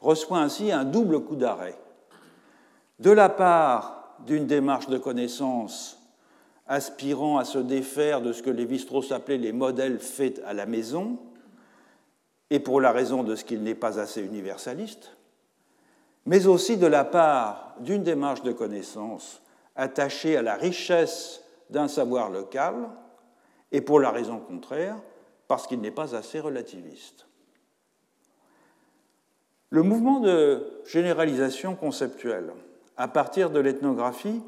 reçoit ainsi un double coup d'arrêt. De la part d'une démarche de connaissance aspirant à se défaire de ce que Lévi-Strauss appelait les modèles faits à la maison, et pour la raison de ce qu'il n'est pas assez universaliste, mais aussi de la part d'une démarche de connaissance attachée à la richesse d'un savoir local, et pour la raison contraire, parce qu'il n'est pas assez relativiste. Le mouvement de généralisation conceptuelle à partir de l'ethnographie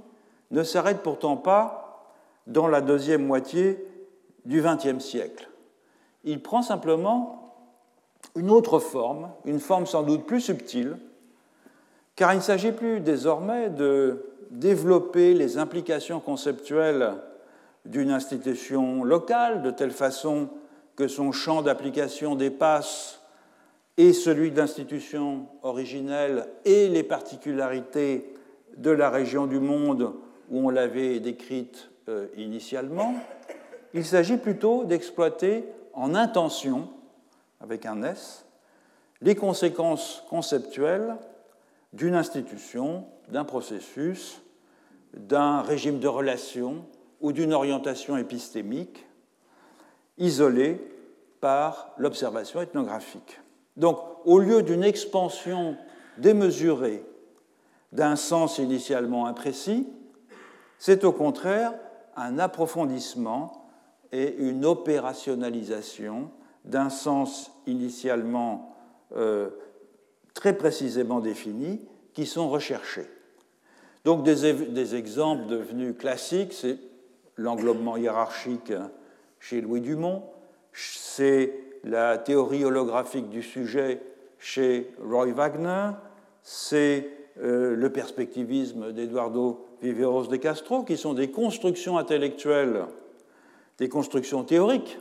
ne s'arrête pourtant pas dans la deuxième moitié du XXe siècle. Il prend simplement une autre forme, une forme sans doute plus subtile, car il ne s'agit plus désormais de développer les implications conceptuelles d'une institution locale de telle façon que son champ d'application dépasse et celui de l'institution originelle et les particularités de la région du monde où on l'avait décrite euh, initialement, il s'agit plutôt d'exploiter en intention, avec un S, les conséquences conceptuelles d'une institution, d'un processus, d'un régime de relations ou d'une orientation épistémique isolée par l'observation ethnographique. Donc, au lieu d'une expansion démesurée d'un sens initialement imprécis, c'est au contraire un approfondissement et une opérationnalisation d'un sens initialement euh, très précisément défini qui sont recherchés. Donc des, des exemples devenus classiques, c'est l'englobement hiérarchique chez Louis Dumont, c'est la théorie holographique du sujet chez Roy Wagner, c'est euh, le perspectivisme d'Eduardo Viveros de Castro, qui sont des constructions intellectuelles, des constructions théoriques,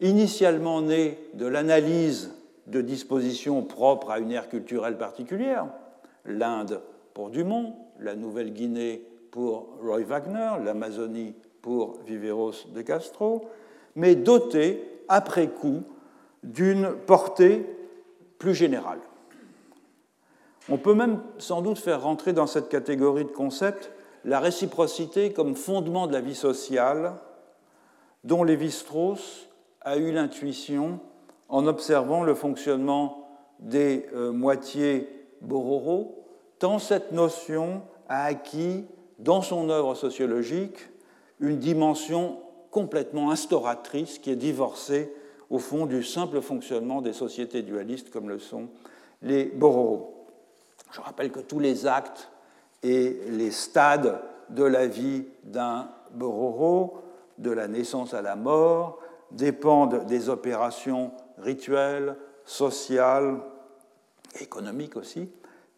initialement nées de l'analyse de dispositions propres à une ère culturelle particulière, l'Inde pour Dumont, la Nouvelle-Guinée pour Roy Wagner, l'Amazonie pour Viveros de Castro, mais dotées, après coup, d'une portée plus générale. On peut même sans doute faire rentrer dans cette catégorie de concepts la réciprocité comme fondement de la vie sociale, dont Lévi-Strauss a eu l'intuition en observant le fonctionnement des euh, moitiés Bororo, tant cette notion a acquis dans son œuvre sociologique une dimension complètement instauratrice qui est divorcée au fond du simple fonctionnement des sociétés dualistes comme le sont les Bororo. Je rappelle que tous les actes et les stades de la vie d'un Bororo, de la naissance à la mort, dépendent des opérations rituelles, sociales, économiques aussi,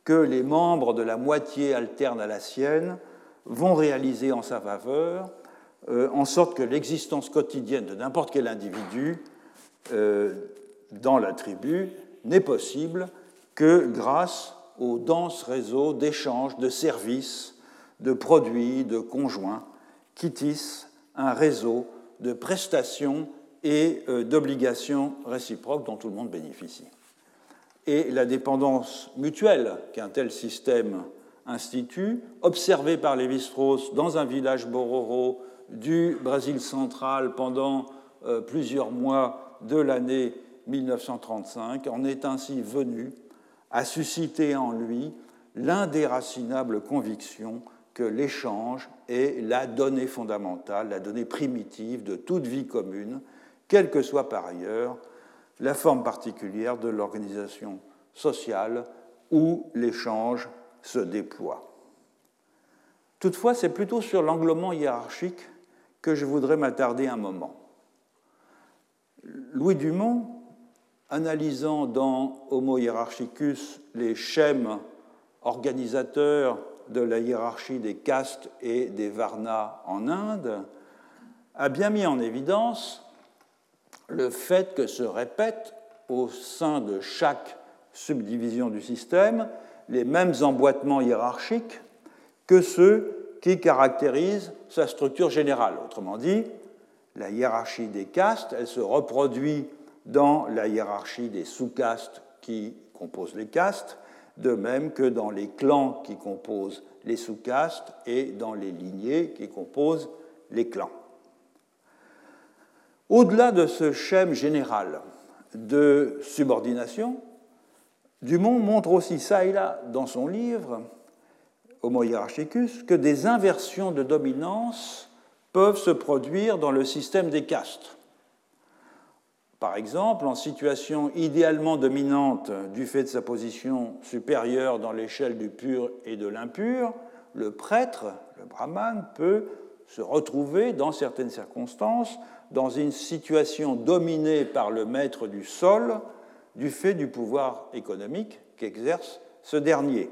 que les membres de la moitié alterne à la sienne vont réaliser en sa faveur, euh, en sorte que l'existence quotidienne de n'importe quel individu euh, dans la tribu n'est possible que grâce aux denses réseaux d'échanges, de services, de produits, de conjoints qui tissent un réseau de prestations et euh, d'obligations réciproques dont tout le monde bénéficie. Et la dépendance mutuelle qu'un tel système institue, observée par Lévi-Strauss dans un village bororo du Brésil central pendant euh, plusieurs mois de l'année 1935, en est ainsi venu à susciter en lui l'indéracinable conviction que l'échange est la donnée fondamentale, la donnée primitive de toute vie commune, quelle que soit par ailleurs la forme particulière de l'organisation sociale où l'échange se déploie. Toutefois, c'est plutôt sur l'englement hiérarchique que je voudrais m'attarder un moment. Louis Dumont analysant dans Homo hierarchicus les schèmes organisateurs de la hiérarchie des castes et des varnas en Inde, a bien mis en évidence le fait que se répètent au sein de chaque subdivision du système les mêmes emboîtements hiérarchiques que ceux qui caractérisent sa structure générale. Autrement dit, la hiérarchie des castes, elle se reproduit dans la hiérarchie des sous-castes qui composent les castes, de même que dans les clans qui composent les sous-castes et dans les lignées qui composent les clans. Au-delà de ce schème général de subordination, Dumont montre aussi ça et là dans son livre Homo hierarchicus que des inversions de dominance peuvent se produire dans le système des castes. Par exemple, en situation idéalement dominante du fait de sa position supérieure dans l'échelle du pur et de l'impur, le prêtre, le brahman, peut se retrouver dans certaines circonstances dans une situation dominée par le maître du sol du fait du pouvoir économique qu'exerce ce dernier.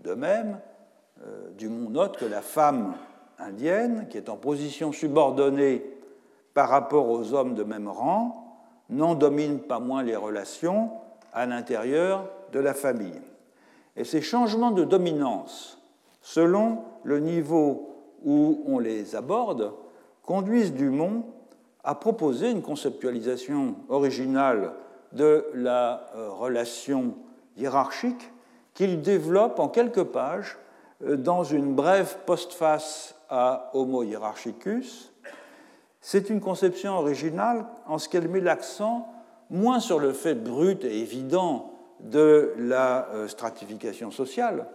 De même, euh, Dumont note que la femme indienne, qui est en position subordonnée par rapport aux hommes de même rang, n'en domine pas moins les relations à l'intérieur de la famille. Et ces changements de dominance, selon le niveau où on les aborde, conduisent Dumont à proposer une conceptualisation originale de la euh, relation hiérarchique qu'il développe en quelques pages euh, dans une brève postface à Homo hierarchicus, c'est une conception originale en ce qu'elle met l'accent moins sur le fait brut et évident de la euh, stratification sociale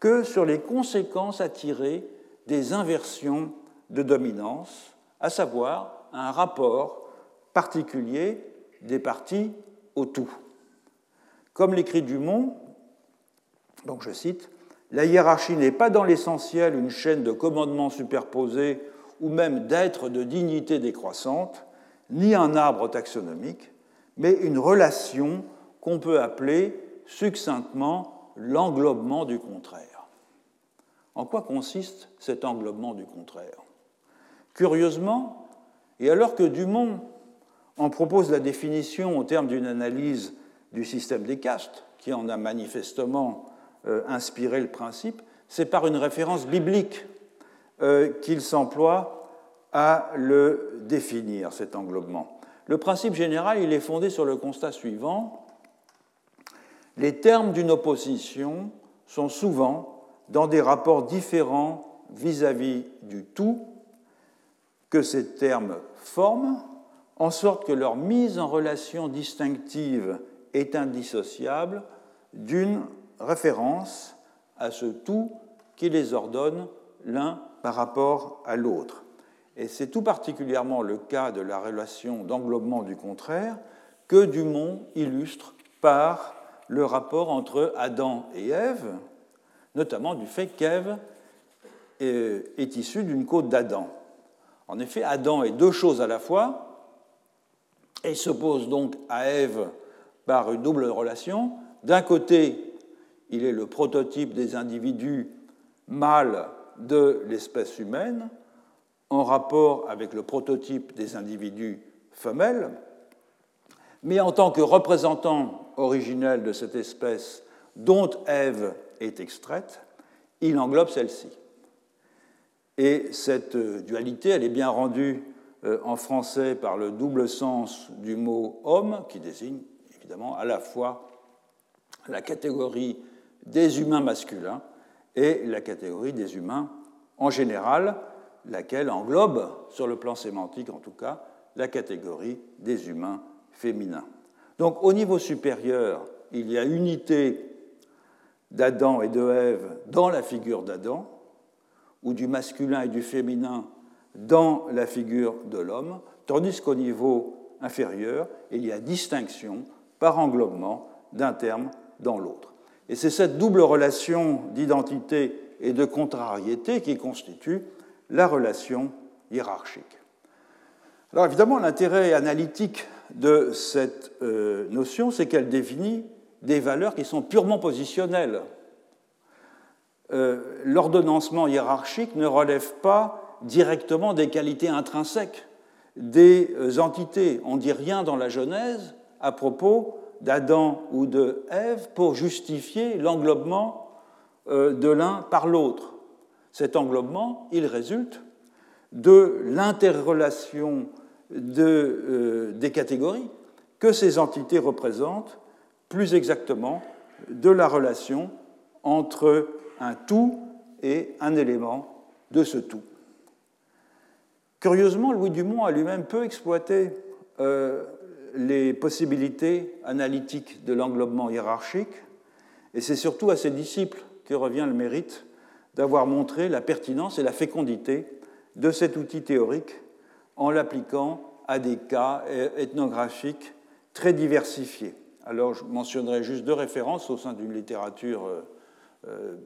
que sur les conséquences à tirer des inversions de dominance, à savoir un rapport particulier des parties tout. Comme l'écrit Dumont, donc je cite, La hiérarchie n'est pas dans l'essentiel une chaîne de commandements superposés ou même d'êtres de dignité décroissante, ni un arbre taxonomique, mais une relation qu'on peut appeler succinctement l'englobement du contraire. En quoi consiste cet englobement du contraire? Curieusement, et alors que Dumont en propose la définition au terme d'une analyse du système des castes, qui en a manifestement euh, inspiré le principe, c'est par une référence biblique euh, qu'il s'emploie à le définir, cet englobement. Le principe général, il est fondé sur le constat suivant. les termes d'une opposition sont souvent dans des rapports différents vis-à-vis du tout que ces termes forment, en sorte que leur mise en relation distinctive est indissociable d'une référence à ce tout qui les ordonne l'un par rapport à l'autre. Et c'est tout particulièrement le cas de la relation d'englobement du contraire que Dumont illustre par le rapport entre Adam et Ève, notamment du fait qu'Ève est issue d'une côte d'Adam. En effet, Adam est deux choses à la fois et s'oppose donc à Ève par une double relation. D'un côté, il est le prototype des individus mâles de l'espèce humaine en rapport avec le prototype des individus femelles, mais en tant que représentant originel de cette espèce dont Ève est extraite, il englobe celle-ci. Et cette dualité, elle est bien rendue en français par le double sens du mot homme, qui désigne évidemment à la fois la catégorie des humains masculins et la catégorie des humains en général, laquelle englobe, sur le plan sémantique en tout cas, la catégorie des humains féminins. Donc au niveau supérieur, il y a unité d'Adam et de Ève dans la figure d'Adam, ou du masculin et du féminin dans la figure de l'homme, tandis qu'au niveau inférieur, il y a distinction par englobement d'un terme dans l'autre. Et c'est cette double relation d'identité et de contrariété qui constitue la relation hiérarchique. Alors évidemment, l'intérêt analytique de cette euh, notion, c'est qu'elle définit des valeurs qui sont purement positionnelles. Euh, l'ordonnancement hiérarchique ne relève pas directement des qualités intrinsèques des euh, entités. On ne dit rien dans la Genèse à propos d'Adam ou de Ève pour justifier l'englobement de l'un par l'autre. Cet englobement, il résulte de l'interrelation euh, des catégories que ces entités représentent, plus exactement de la relation entre un tout et un élément de ce tout. Curieusement, Louis Dumont a lui-même peu exploité euh, les possibilités analytiques de l'englobement hiérarchique, et c'est surtout à ses disciples que revient le mérite d'avoir montré la pertinence et la fécondité de cet outil théorique en l'appliquant à des cas ethnographiques très diversifiés. Alors je mentionnerai juste deux références au sein d'une littérature euh, euh,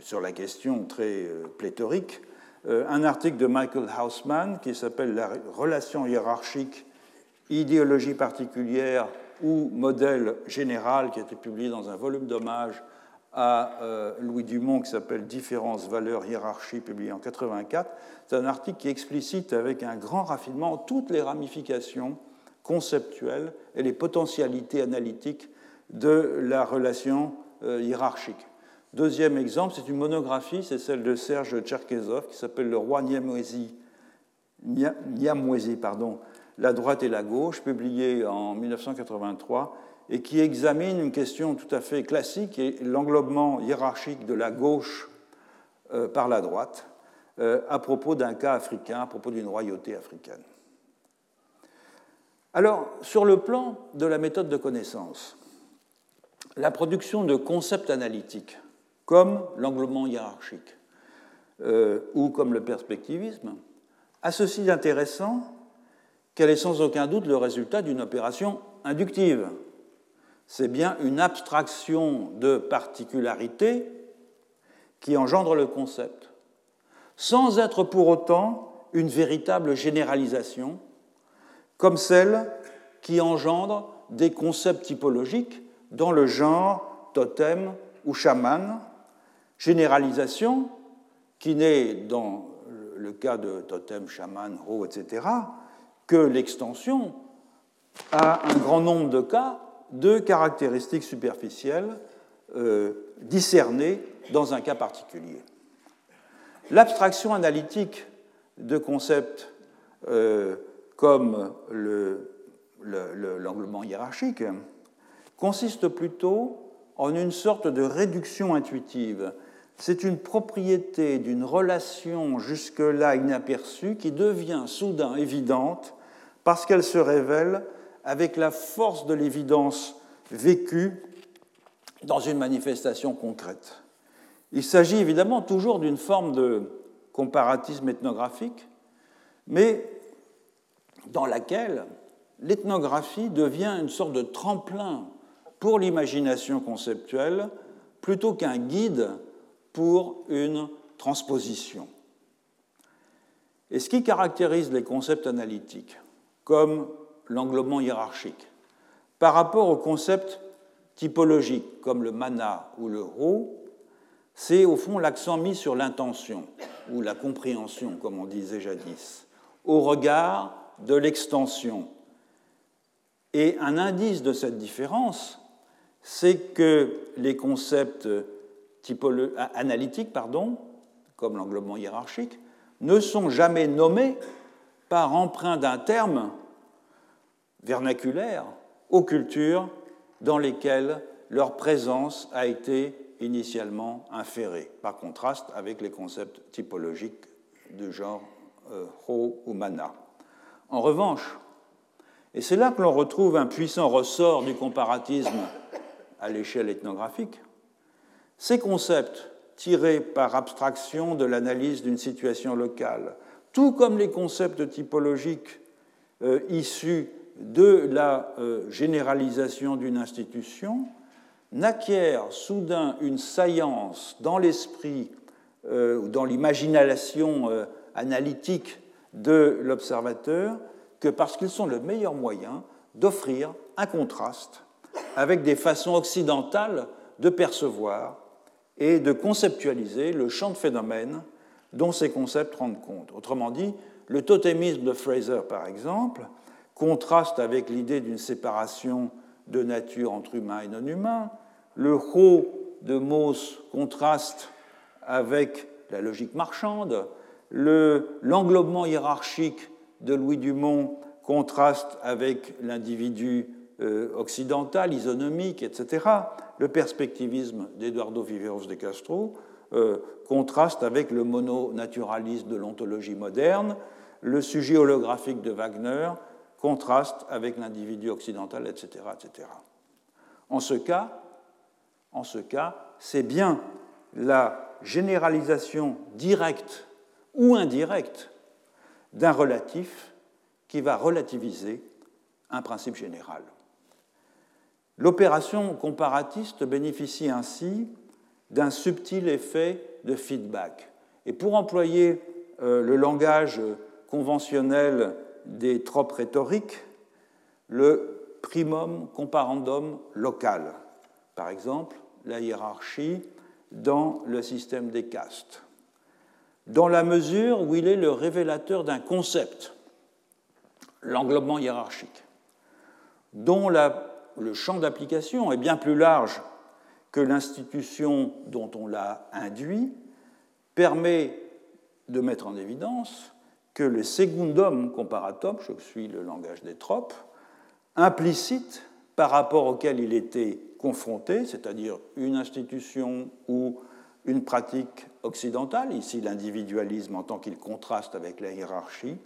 sur la question très pléthorique. Un article de Michael Hausman qui s'appelle La relation hiérarchique, idéologie particulière ou modèle général, qui a été publié dans un volume d'hommage à euh, Louis Dumont qui s'appelle Différences, valeurs, hiérarchie, publié en 84. C'est un article qui explicite avec un grand raffinement toutes les ramifications conceptuelles et les potentialités analytiques de la relation euh, hiérarchique. Deuxième exemple, c'est une monographie, c'est celle de Serge Tcherkezov qui s'appelle Le roi Niamwezi, pardon, La droite et la gauche, publiée en 1983 et qui examine une question tout à fait classique, l'englobement hiérarchique de la gauche euh, par la droite, euh, à propos d'un cas africain, à propos d'une royauté africaine. Alors, sur le plan de la méthode de connaissance, la production de concepts analytiques, comme l'englobement hiérarchique euh, ou comme le perspectivisme, a ceci d'intéressant qu'elle est sans aucun doute le résultat d'une opération inductive, c'est bien une abstraction de particularité qui engendre le concept, sans être pour autant une véritable généralisation, comme celle qui engendre des concepts typologiques dans le genre totem ou chaman, généralisation qui n'est dans le cas de totem, chaman, ho, etc., que l'extension à un grand nombre de cas deux caractéristiques superficielles euh, discernées dans un cas particulier. L'abstraction analytique de concepts euh, comme l'englement hiérarchique consiste plutôt en une sorte de réduction intuitive. C'est une propriété d'une relation jusque-là inaperçue qui devient soudain évidente parce qu'elle se révèle avec la force de l'évidence vécue dans une manifestation concrète. Il s'agit évidemment toujours d'une forme de comparatisme ethnographique, mais dans laquelle l'ethnographie devient une sorte de tremplin pour l'imagination conceptuelle plutôt qu'un guide pour une transposition. Et ce qui caractérise les concepts analytiques, comme l'englobement hiérarchique, par rapport aux concepts typologiques, comme le mana ou le ro, c'est au fond l'accent mis sur l'intention, ou la compréhension, comme on disait jadis, au regard de l'extension. Et un indice de cette différence, c'est que les concepts analytiques, comme l'englobement hiérarchique, ne sont jamais nommés par emprunt d'un terme vernaculaire aux cultures dans lesquelles leur présence a été initialement inférée, par contraste avec les concepts typologiques du genre euh, Ho ou Mana. En revanche, et c'est là que l'on retrouve un puissant ressort du comparatisme à l'échelle ethnographique, ces concepts tirés par abstraction de l'analyse d'une situation locale, tout comme les concepts typologiques euh, issus de la euh, généralisation d'une institution, n'acquièrent soudain une saillance dans l'esprit euh, ou dans l'imagination analytique de l'observateur que parce qu'ils sont le meilleur moyen d'offrir un contraste avec des façons occidentales de percevoir et de conceptualiser le champ de phénomènes dont ces concepts rendent compte. Autrement dit, le totémisme de Fraser, par exemple, contraste avec l'idée d'une séparation de nature entre humains et non-humains. Le Ho de Mauss contraste avec la logique marchande. L'englobement hiérarchique de Louis Dumont contraste avec l'individu euh, occidental, isonomique, etc. Le perspectivisme d'Eduardo Viveros de Castro euh, contraste avec le mononaturalisme de l'ontologie moderne. Le sujet holographique de Wagner contraste avec l'individu occidental, etc., etc. En cas, en ce cas, c'est bien la généralisation directe ou indirecte d'un relatif qui va relativiser un principe général. L'opération comparatiste bénéficie ainsi d'un subtil effet de feedback. Et pour employer euh, le langage conventionnel des tropes rhétoriques, le primum comparandum local, par exemple la hiérarchie dans le système des castes, dans la mesure où il est le révélateur d'un concept, l'englobement hiérarchique, dont le champ d'application est bien plus large que l'institution dont on l'a induit, permet de mettre en évidence que le secundum comparatum, je suis le langage des tropes, implicite par rapport auquel il était confronté, c'est-à-dire une institution ou une pratique occidentale, ici l'individualisme en tant qu'il contraste avec la hiérarchie,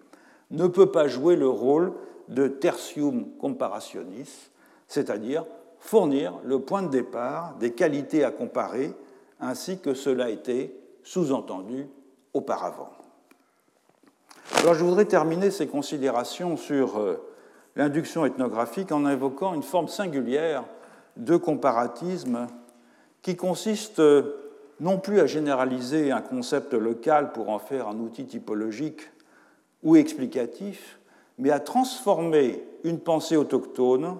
ne peut pas jouer le rôle de tertium comparationis, c'est-à-dire fournir le point de départ des qualités à comparer, ainsi que cela était sous-entendu auparavant. Alors je voudrais terminer ces considérations sur euh, l'induction ethnographique en invoquant une forme singulière de comparatisme qui consiste euh, non plus à généraliser un concept local pour en faire un outil typologique ou explicatif, mais à transformer une pensée autochtone,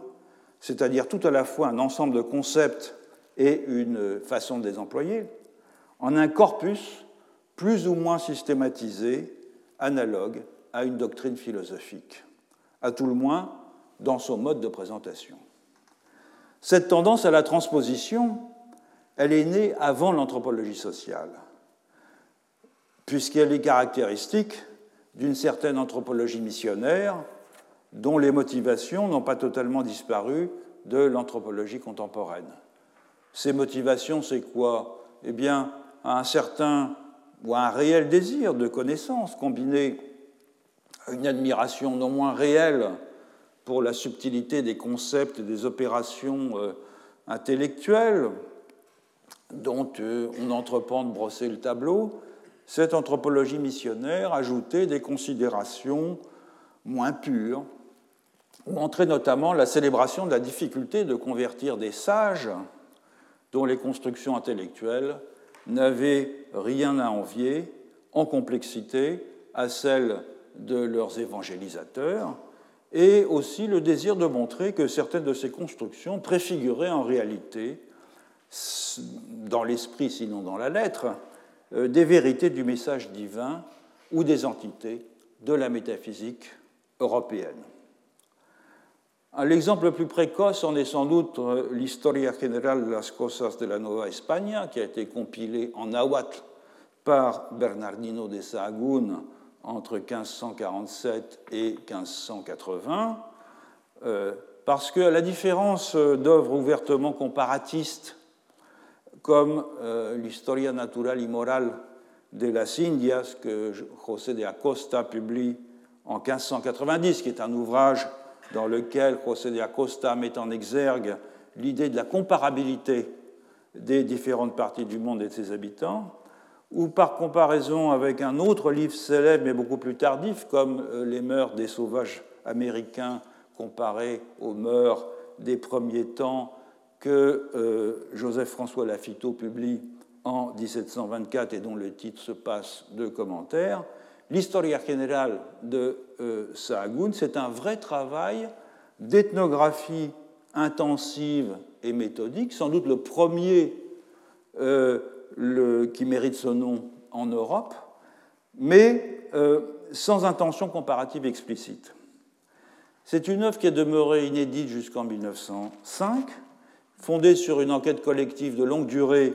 c'est-à-dire tout à la fois un ensemble de concepts et une façon de les employer, en un corpus plus ou moins systématisé, analogue à une doctrine philosophique, à tout le moins dans son mode de présentation. Cette tendance à la transposition, elle est née avant l'anthropologie sociale, puisqu'elle est caractéristique d'une certaine anthropologie missionnaire dont les motivations n'ont pas totalement disparu de l'anthropologie contemporaine. Ces motivations, c'est quoi? Eh bien, un certain ou un réel désir de connaissance combiné à une admiration non moins réelle pour la subtilité des concepts et des opérations euh, intellectuelles dont euh, on entreprend de brosser le tableau, cette anthropologie missionnaire ajoutait des considérations moins pures, entrait notamment la célébration de la difficulté de convertir des sages dont les constructions intellectuelles n'avaient rien à envier en complexité à celles de leurs évangélisateurs, et aussi le désir de montrer que certaines de ces constructions préfiguraient en réalité, dans l'esprit sinon dans la lettre, euh, des vérités du message divin ou des entités de la métaphysique européenne. L'exemple le plus précoce en est sans doute euh, l'Historia General de las Cosas de la Nueva España, qui a été compilé en nahuatl par Bernardino de Sahagún entre 1547 et 1580, euh, parce que, à la différence d'œuvres ouvertement comparatistes comme euh, l'Historia Natural y Moral de las Indias que José de Acosta publie en 1590, qui est un ouvrage dans lequel José de Acosta met en exergue l'idée de la comparabilité des différentes parties du monde et de ses habitants, ou par comparaison avec un autre livre célèbre mais beaucoup plus tardif, comme euh, Les mœurs des sauvages américains comparés aux mœurs des premiers temps que euh, Joseph-François Lafitteau publie en 1724 et dont le titre se passe de commentaires, l'Historia générale de euh, Sahagún, c'est un vrai travail d'ethnographie intensive et méthodique, sans doute le premier euh, qui mérite ce nom en Europe, mais euh, sans intention comparative explicite. C'est une œuvre qui est demeurée inédite jusqu'en 1905, fondée sur une enquête collective de longue durée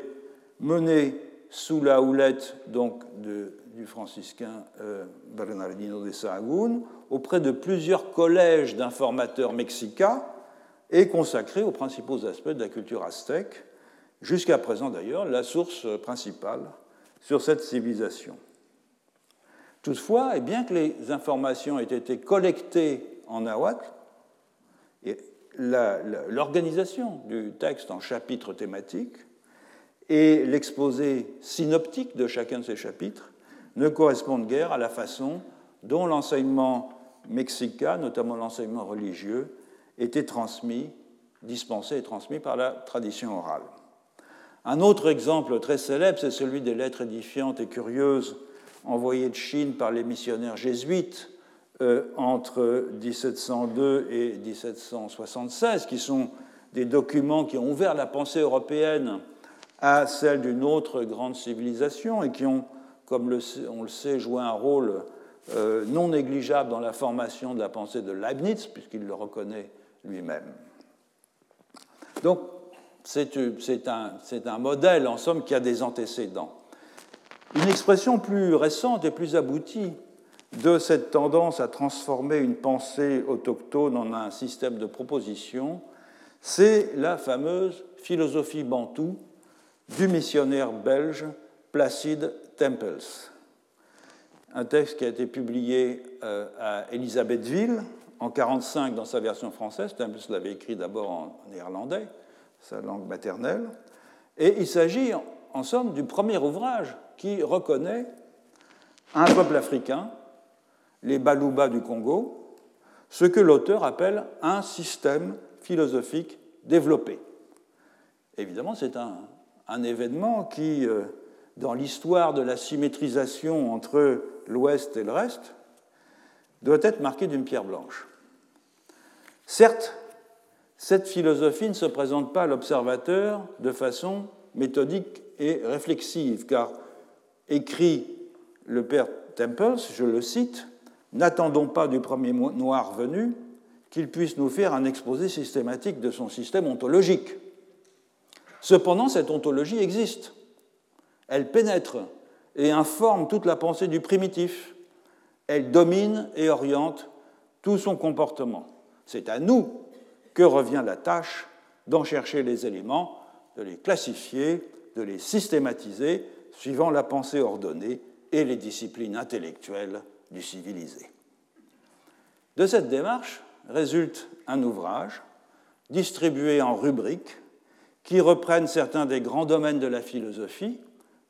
menée sous la houlette donc, de du franciscain euh, Bernardino de Sahagún auprès de plusieurs collèges d'informateurs mexicains et consacré aux principaux aspects de la culture aztèque, jusqu'à présent d'ailleurs la source principale sur cette civilisation. Toutefois, et bien que les informations aient été collectées en nahuatl, l'organisation du texte en chapitres thématiques et l'exposé synoptique de chacun de ces chapitres ne correspondent guère à la façon dont l'enseignement mexicain, notamment l'enseignement religieux, était transmis, dispensé et transmis par la tradition orale. Un autre exemple très célèbre, c'est celui des lettres édifiantes et curieuses envoyées de Chine par les missionnaires jésuites euh, entre 1702 et 1776, qui sont des documents qui ont ouvert la pensée européenne à celle d'une autre grande civilisation et qui ont comme on le sait, jouer un rôle euh, non négligeable dans la formation de la pensée de Leibniz, puisqu'il le reconnaît lui-même. Donc, c'est un, un, modèle, en somme, qui a des antécédents. Une expression plus récente et plus aboutie de cette tendance à transformer une pensée autochtone en un système de proposition, c'est la fameuse philosophie bantoue du missionnaire belge Placide Temples, un texte qui a été publié euh, à Elisabethville en 1945 dans sa version française. Temples l'avait écrit d'abord en néerlandais, sa langue maternelle. Et il s'agit en somme du premier ouvrage qui reconnaît un peuple africain, les Baluba du Congo, ce que l'auteur appelle un système philosophique développé. Évidemment, c'est un, un, événement qui euh, dans l'histoire de la symétrisation entre l'Ouest et le reste, doit être marqué d'une pierre blanche. Certes, cette philosophie ne se présente pas à l'observateur de façon méthodique et réflexive, car écrit le père Temples, je le cite, N'attendons pas du premier noir venu qu'il puisse nous faire un exposé systématique de son système ontologique. Cependant, cette ontologie existe. Elle pénètre et informe toute la pensée du primitif. Elle domine et oriente tout son comportement. C'est à nous que revient la tâche d'en chercher les éléments de les classifier, de les systématiser suivant la pensée ordonnée et les disciplines intellectuelles du civilisé. De cette démarche résulte un ouvrage distribué en rubriques qui reprennent certains des grands domaines de la philosophie,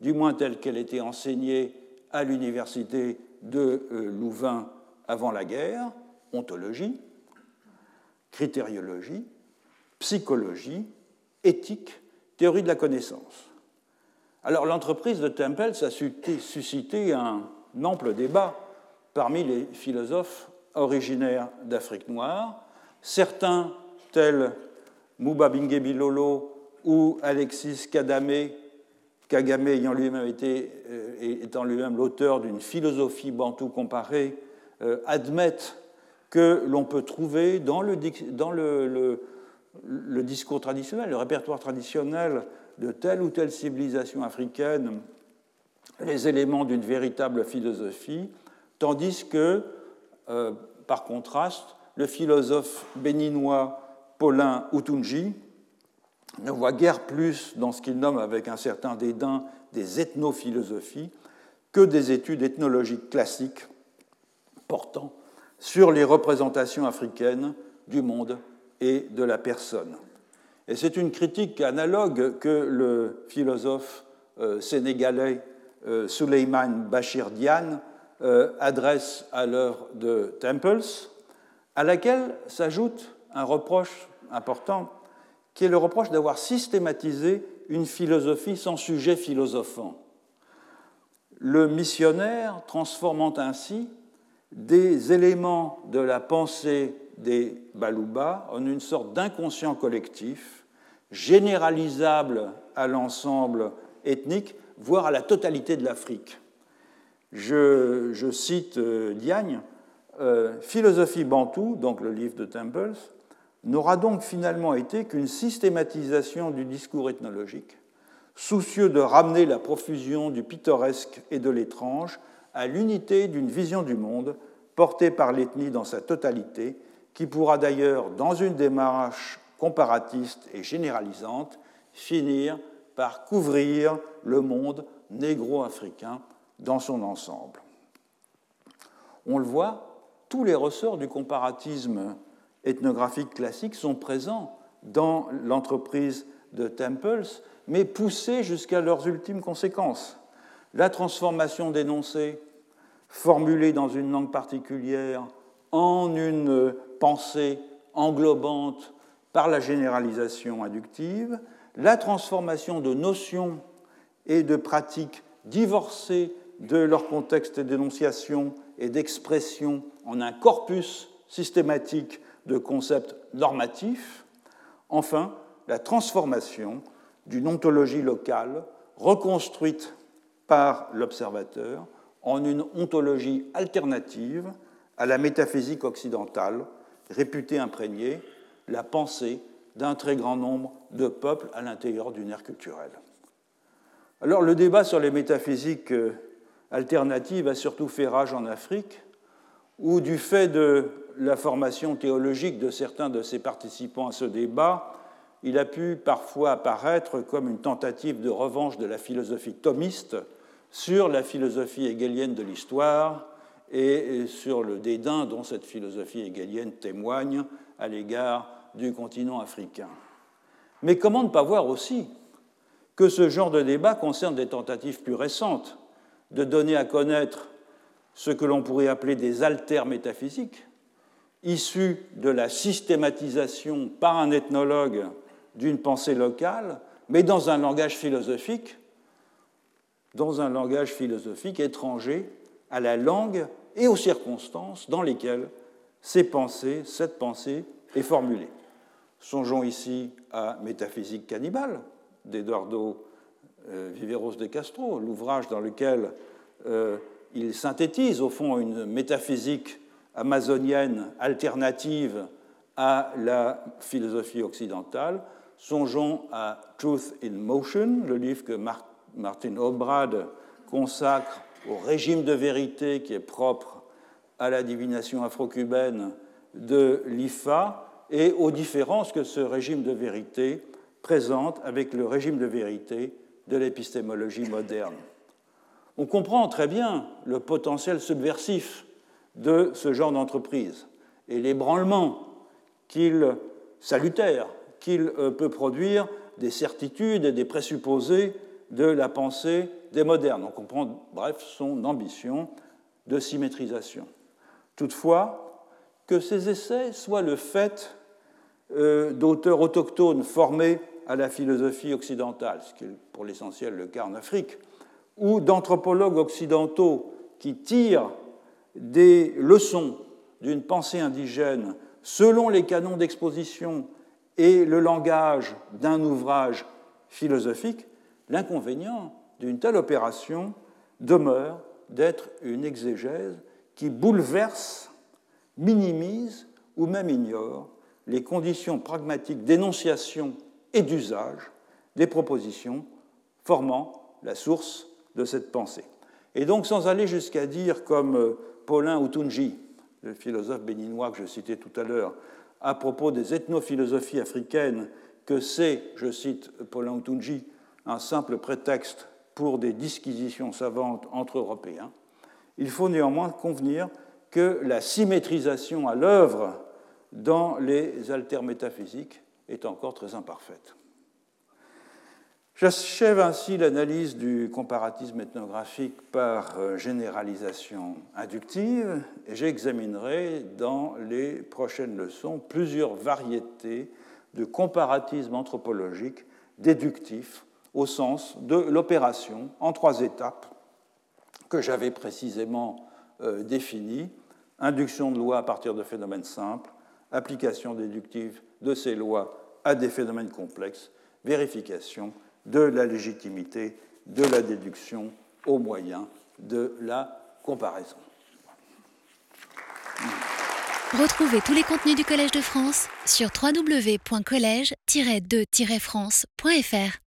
du moins telle qu'elle était enseignée à l'université de euh, Louvain avant la guerre, ontologie, critériologie, psychologie, éthique, théorie de la connaissance. Alors l'entreprise de Temple a suscité un ample débat parmi les philosophes originaires d'Afrique noire. Certains, tels Mouba Bilolo ou Alexis Kadame, Kagame ayant lui-même été, euh, étant lui-même l'auteur d'une philosophie bantou comparée, euh, admettent que l'on peut trouver dans, le, discours traditionnel, le répertoire traditionnel de telle ou telle civilisation africaine, les éléments d'une véritable philosophie, tandis que, euh, par contraste, le philosophe béninois Paulin Utunji ne voit guère plus dans ce qu'il nomme avec un certain dédain des ethnophilosophies que des études ethnologiques classiques portant sur les représentations africaines du monde et de la personne. Et c'est une critique analogue que le philosophe euh, sénégalais euh, Suleiman Bachir Diane euh, adresse à l'heure de Temples, à laquelle s'ajoute un reproche important, qui est le reproche d'avoir systématisé une philosophie sans sujet philosophant. Le missionnaire transformant ainsi des éléments de la pensée des Balouba en une sorte d'inconscient collectif, généralisable à l'ensemble ethnique, voire à la totalité de l'Afrique. Je, cite euh, Diagne, euh, Philosophie bantou, donc le livre de Temples, n'aura donc finalement été qu'une systématisation du discours ethnologique, soucieux de ramener la profusion du pittoresque et de l'étrange à l'unité d'une vision du monde portée par l'ethnie dans sa totalité, qui pourra d'ailleurs, dans une démarche comparatiste et généralisante, finir par couvrir le monde négro-africain dans son ensemble. On le voit, tous les ressorts du comparatisme ethnographique classique sont présents dans l'entreprise de Temples, mais poussés jusqu'à leurs ultimes conséquences. La transformation d'énoncés formulés dans une langue particulière en une pensée englobante par la généralisation inductive, la transformation de notions et de pratiques divorcées de leur contexte d'énonciation et d'expression en un corpus systématique de concepts normatifs, enfin la transformation d'une ontologie locale reconstruite par l'observateur en une ontologie alternative à la métaphysique occidentale, réputée imprégnée, la pensée d'un très grand nombre de peuples à l'intérieur d'une ère culturelle. Alors le débat sur les métaphysiques euh, alternatives a surtout fait rage en Afrique, où du fait de la formation théologique de certains de ses participants à ce débat, il a pu parfois apparaître comme une tentative de revanche de la philosophie thomiste sur la philosophie hegelienne de l'histoire et sur le dédain dont cette philosophie hegelienne témoigne à l'égard du continent africain. Mais comment ne pas voir aussi que ce genre de débat concerne des tentatives plus récentes de donner à connaître ce que l'on pourrait appeler des altères métaphysiques, issus de la systématisation par un ethnologue d'une pensée locale, mais dans un langage philosophique, dans un langage philosophique étranger à la langue et aux circonstances dans lesquelles ces pensées, cette pensée est formulée. Songeons ici à Métaphysique cannibale d'Eduardo euh, Viveros de Castro, l'ouvrage dans lequel euh, il synthétise au fond une métaphysique amazonienne alternative à la philosophie occidentale. Songeons à Truth in Motion, le livre que Martin Obrad consacre au régime de vérité qui est propre à la divination afro-cubaine de l'IFA et aux différences que ce régime de vérité présente avec le régime de vérité de l'épistémologie moderne. On comprend très bien le potentiel subversif de ce genre d'entreprise et l'ébranlement qu'il salutaire qu'il euh, peut produire des certitudes et des présupposés de la pensée des modernes. On comprend, bref, son ambition de symétrisation. Toutefois, que ces essais soient le fait euh, d'auteurs autochtones formés à la philosophie occidentale, ce qui est pour l'essentiel le cas en Afrique, ou d'anthropologues occidentaux qui tirent des leçons d'une pensée indigène selon les canons d'exposition et le langage d'un ouvrage philosophique, l'inconvénient d'une telle opération demeure d'être une exégèse qui bouleverse, minimise ou même ignore les conditions pragmatiques d'énonciation et d'usage des propositions formant la source de cette pensée. Et donc, sans aller jusqu'à dire, comme euh, Paulin Outunji, le philosophe béninois que je citais tout à l'heure, à propos des ethnophilosophies africaines, que c'est, je cite Paulin Outunji, un simple prétexte pour des disquisitions savantes entre Européens, il faut néanmoins convenir que la symétrisation à l'œuvre dans les altermétaphysiques est encore très imparfaite. J'achève ainsi l'analyse du comparatisme ethnographique par euh, généralisation inductive et j'examinerai dans les prochaines leçons plusieurs variétés de comparatisme anthropologique déductif au sens de l'opération en trois étapes que j'avais précisément euh, définies. Induction de lois à partir de phénomènes simples, application déductive de ces lois à des phénomènes complexes, vérification de la légitimité de la déduction au moyen de la comparaison. Retrouvez tous les contenus du Collège de France sur www.colège-2-france.fr.